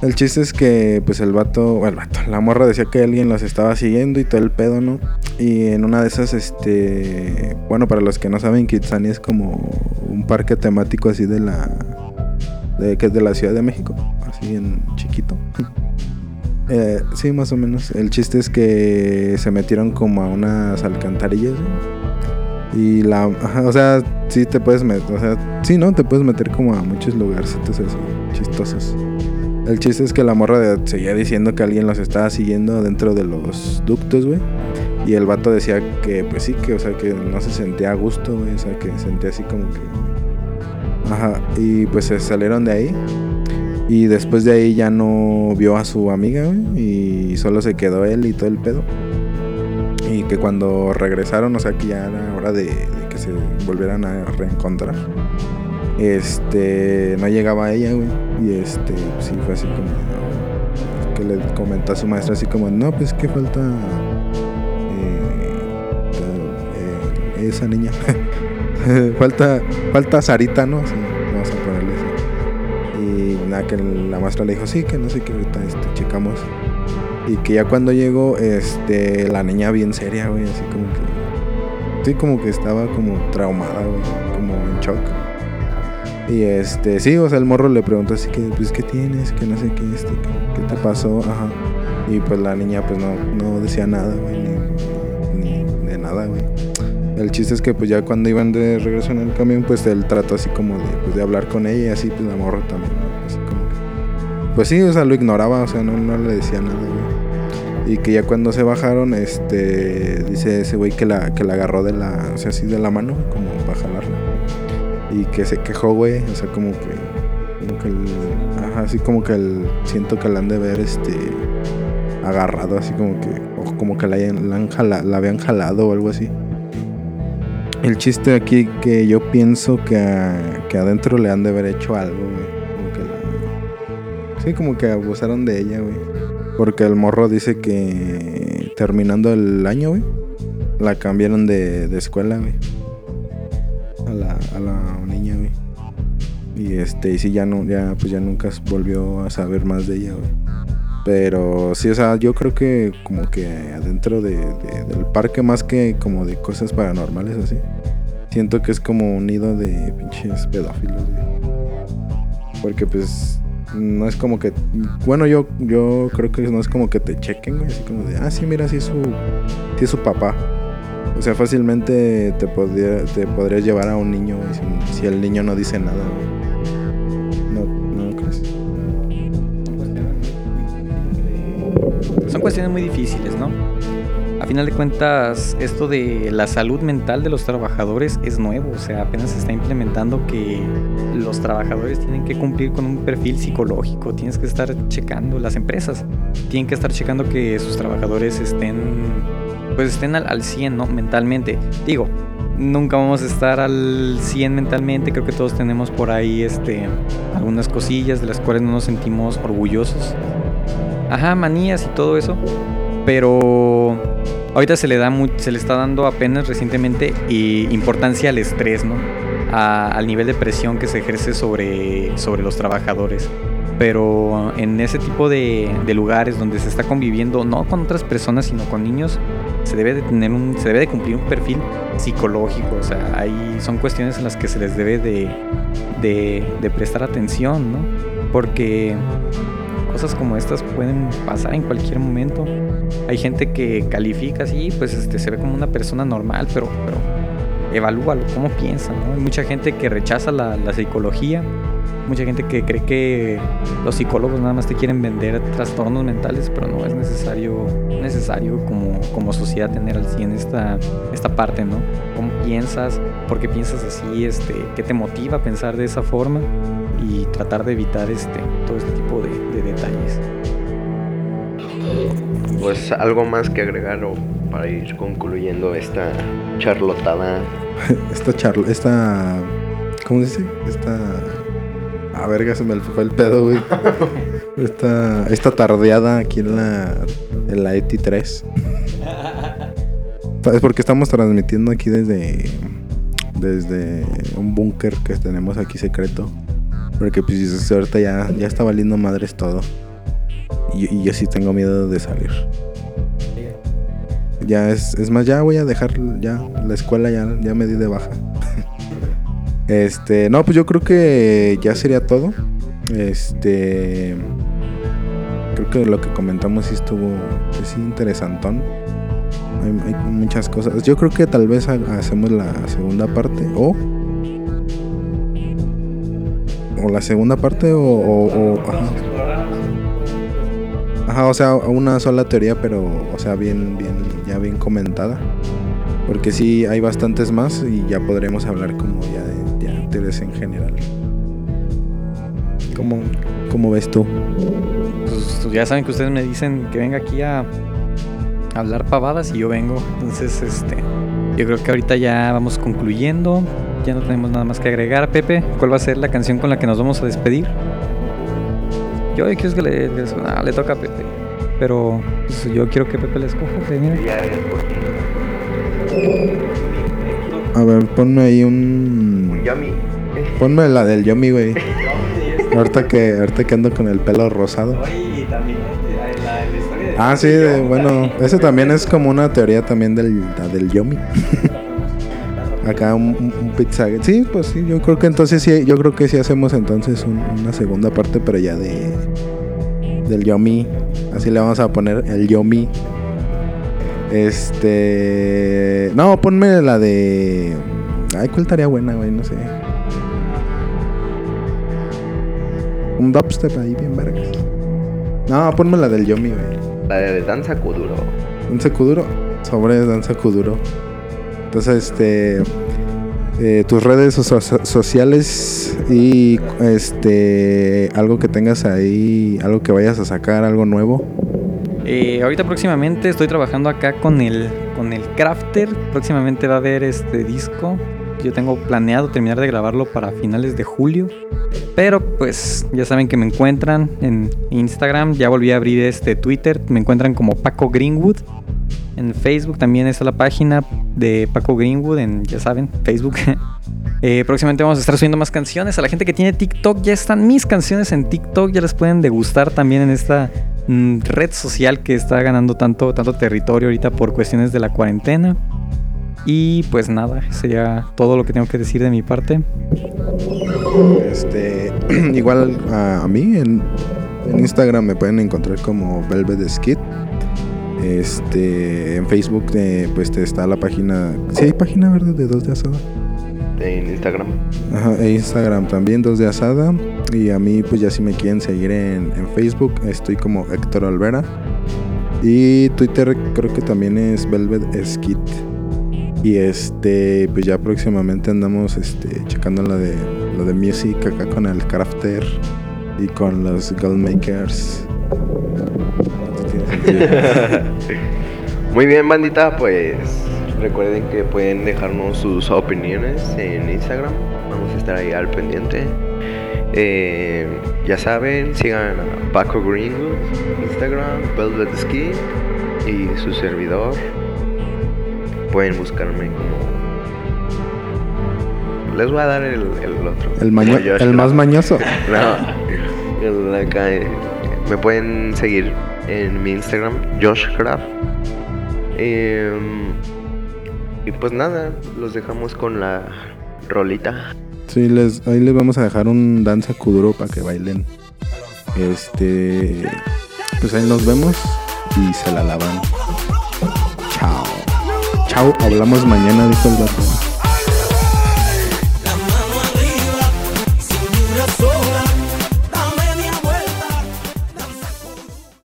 El chiste es que, pues, el vato, bueno, el vato, la morra decía que alguien los estaba siguiendo y todo el pedo, ¿no? Y en una de esas, este, bueno, para los que no saben, Kitsania es como un parque temático así de la, de, que es de la Ciudad de México, así en chiquito. Eh, sí, más o menos. El chiste es que se metieron como a unas alcantarillas. ¿no? Y la. o sea, sí te puedes meter. O sea, sí, ¿no? Te puedes meter como a muchos lugarcitos así, chistosos. El chiste es que la morra seguía diciendo que alguien los estaba siguiendo dentro de los ductos, güey. Y el vato decía que, pues sí, que, o sea, que no se sentía a gusto, güey. O sea, que sentía así como que. Ajá. Y pues se salieron de ahí. Y después de ahí ya no vio a su amiga, güey, y solo se quedó él y todo el pedo. Y que cuando regresaron, o sea que ya era hora de, de que se volvieran a reencontrar. Este, no llegaba ella, güey. Y este, sí fue así como que le comentó a su maestra así como, no, pues que falta eh, eh, esa niña. falta, falta Sarita, ¿no? Vamos a ponerle así. Y nada, que la maestra le dijo, sí, que no sé qué, ahorita este, checamos. Y que ya cuando llegó, este, la niña bien seria, güey, así como que. Sí, como que estaba como traumada, güey, como en shock. Y este, sí, o sea, el morro le preguntó así que, pues, ¿qué tienes? Que no sé qué, este, qué, te pasó, ajá. Y pues la niña, pues, no, no decía nada, güey, ni, ni de nada, güey. El chiste es que pues ya cuando iban de regreso en el camión, pues él trató así como de, pues, de hablar con ella y así pues la morra también, ¿no? así como que- Pues sí, o sea, lo ignoraba, o sea, no, no le decía nada, güey. Y que ya cuando se bajaron, este, dice ese güey que la, que la agarró de la, o sea, así de la mano, como para jalarla. Y que se quejó, güey, o sea, como que, como que el, así como que el, siento que la han de ver, este, agarrado, así como que, o como que la, han jala- la habían jalado o algo así. El chiste aquí que yo pienso que, que adentro le han de haber hecho algo, güey. Como que la- Sí, como que abusaron de ella, güey. Porque el morro dice que terminando el año, güey, la cambiaron de, de escuela, güey. A la, niña, güey. Y este, y sí, ya no, ya, pues ya nunca volvió a saber más de ella, güey. Pero sí, o sea, yo creo que como que adentro de, de- del parque, más que como de cosas paranormales así, siento que es como un nido de pinches pedófilos, güey. Porque pues No es como que. Bueno, yo, yo creo que no es como que te chequen, güey. Así como de, ah, sí, mira, sí su, sí es su papá. O sea, fácilmente te, podría, te podrías llevar a un niño, si, si el niño no dice nada. No, no crees. Son cuestiones muy difíciles, ¿no? A final de cuentas, esto de la salud mental de los trabajadores es nuevo, o sea, apenas se está implementando que los trabajadores tienen que cumplir con un perfil psicológico, tienes que estar checando, las empresas tienen que estar checando que sus trabajadores estén, pues estén al, al 100, ¿no? Mentalmente. Digo, nunca vamos a estar al 100 mentalmente, creo que todos tenemos por ahí este, algunas cosillas de las cuales no nos sentimos orgullosos. Ajá, manías y todo eso. Pero ahorita se le da muy, se le está dando apenas recientemente y importancia al estrés, ¿no? A- al nivel de presión que se ejerce sobre, sobre los trabajadores. Pero en ese tipo de, de lugares donde se está conviviendo, no con otras personas, sino con niños, se debe de tener un, se debe de cumplir un perfil psicológico. O sea, ahí son cuestiones en las que se les debe de, de, prestar atención, ¿no? Porque cosas como estas pueden pasar en cualquier momento. Hay gente que califica así, pues este, se ve como una persona normal, pero, pero evalúalo, cómo piensa, ¿no? Hay mucha gente que rechaza la psicología, mucha gente que cree que los psicólogos nada más te quieren vender trastornos mentales, pero no es necesario, necesario como, como sociedad tener al 100 esta, esta parte, ¿no? ¿Cómo piensas? ¿Por qué piensas así? Este, ¿Qué te motiva a pensar de esa forma? Y tratar de evitar este, todo este tipo de, de detalles. Pues algo más que agregar o para ir concluyendo esta charlotada. Esta charla, esta. ¿Cómo se dice? Esta. A verga, se me fue el pedo, güey. Esta, esta tardeada aquí en la, en la ETI 3. Es porque estamos transmitiendo aquí desde. Desde un búnker que tenemos aquí secreto. Porque pues ahorita ya, ya está valiendo madres todo. Y, y yo sí tengo miedo de salir. Ya es, es más, ya voy a dejar ya la escuela, ya, ya me di de baja. Este, no, pues yo creo que ya sería todo. Este, creo que lo que comentamos sí estuvo, pues sí, interesantón. Hay, muchas cosas. Yo creo que tal vez ha- hacemos la segunda parte o o la segunda parte o, o- o-. Ajá, o sea, una sola teoría, pero, o sea, bien, bien, ya bien comentada. Porque sí hay bastantes más y ya podremos hablar como ya de teorías en general. ¿Cómo, cómo ves tú? Pues ya saben que ustedes me dicen que venga aquí a hablar pavadas y yo vengo. Entonces, este, yo creo que ahorita ya vamos concluyendo. Ya no tenemos nada más que agregar. Pepe, ¿cuál va a ser la canción con la que nos vamos a despedir? Yo quiero que le, le- ah, le toca a Pepe. Pero pues, yo quiero que Pepe le escoja. A ver, ponme ahí un... Yummy. Ponme la del Yomi, güey. Ahorita que, ahorita que ando con el pelo rosado. Ah, sí, de- bueno, ese también es como una teoría también del, la del Yomi. Acá un, un, un pizza. Sí, pues sí, yo creo que entonces sí, yo creo que sí hacemos entonces un- una segunda parte, pero ya de del Yomi. Así le vamos a poner el Yomi. Este, no, ponme la de Ay, ¿cuál estaría buena, güey? No sé. Un dubstep ahí bien vergas. No, ponme la del Yomi, güey. La de Danza Kuduro. Danza Kuduro. Sobre Danza Kuduro. Entonces, este. eh, tus redes so- so- sociales y este algo que tengas ahí, algo que vayas a sacar, algo nuevo. Eh, ahorita próximamente estoy trabajando acá con el, con el Crafter. Próximamente va a haber este disco. Yo tengo planeado terminar de grabarlo para finales de julio. Pero pues ya saben que me encuentran en Instagram. Ya volví a abrir este Twitter. Me encuentran como Paco Greenwood. En Facebook también está la página de Paco Greenwood en, ya saben, Facebook. Eh, próximamente vamos a estar subiendo más canciones. A la gente que tiene TikTok ya están mis canciones en TikTok. Ya las pueden degustar también en esta mm, red social que está ganando tanto, tanto territorio ahorita por cuestiones de la cuarentena. Y pues nada, sería todo lo que tengo que decir de mi parte. Este, igual a, a mí en, en Instagram me pueden encontrar como Velvet Skid. Este, en Facebook eh, pues te está la página, sí hay página verde de dos de asada. En Instagram. Ajá, e Instagram también, dos de asada. Y a mí, pues ya si me quieren seguir en, en Facebook, estoy como Héctor Olvera. Y Twitter creo que también es Velvet Skit. Y este, pues ya próximamente andamos este, checando lo de, lo de music acá con el crafter y con los Goldmakers. Muy bien, bandita, pues recuerden que pueden dejarnos sus opiniones en Instagram. Vamos a estar ahí al pendiente. Eh, ya saben, sigan a Paco Gringo, Instagram, Velvet Ski y su servidor. Pueden buscarme como. Les voy a dar el, el otro. El, maño- Como Josh el más Craft. mañoso. No, el acá, eh, me pueden seguir en mi Instagram, JoshCraft. Em, y pues nada, los dejamos con la rolita. Sí, les, ahí les vamos a dejar un danza kuduro para que bailen. Este. Pues ahí nos vemos y se la lavan. Chao. Hablamos mañana, dijo el vato.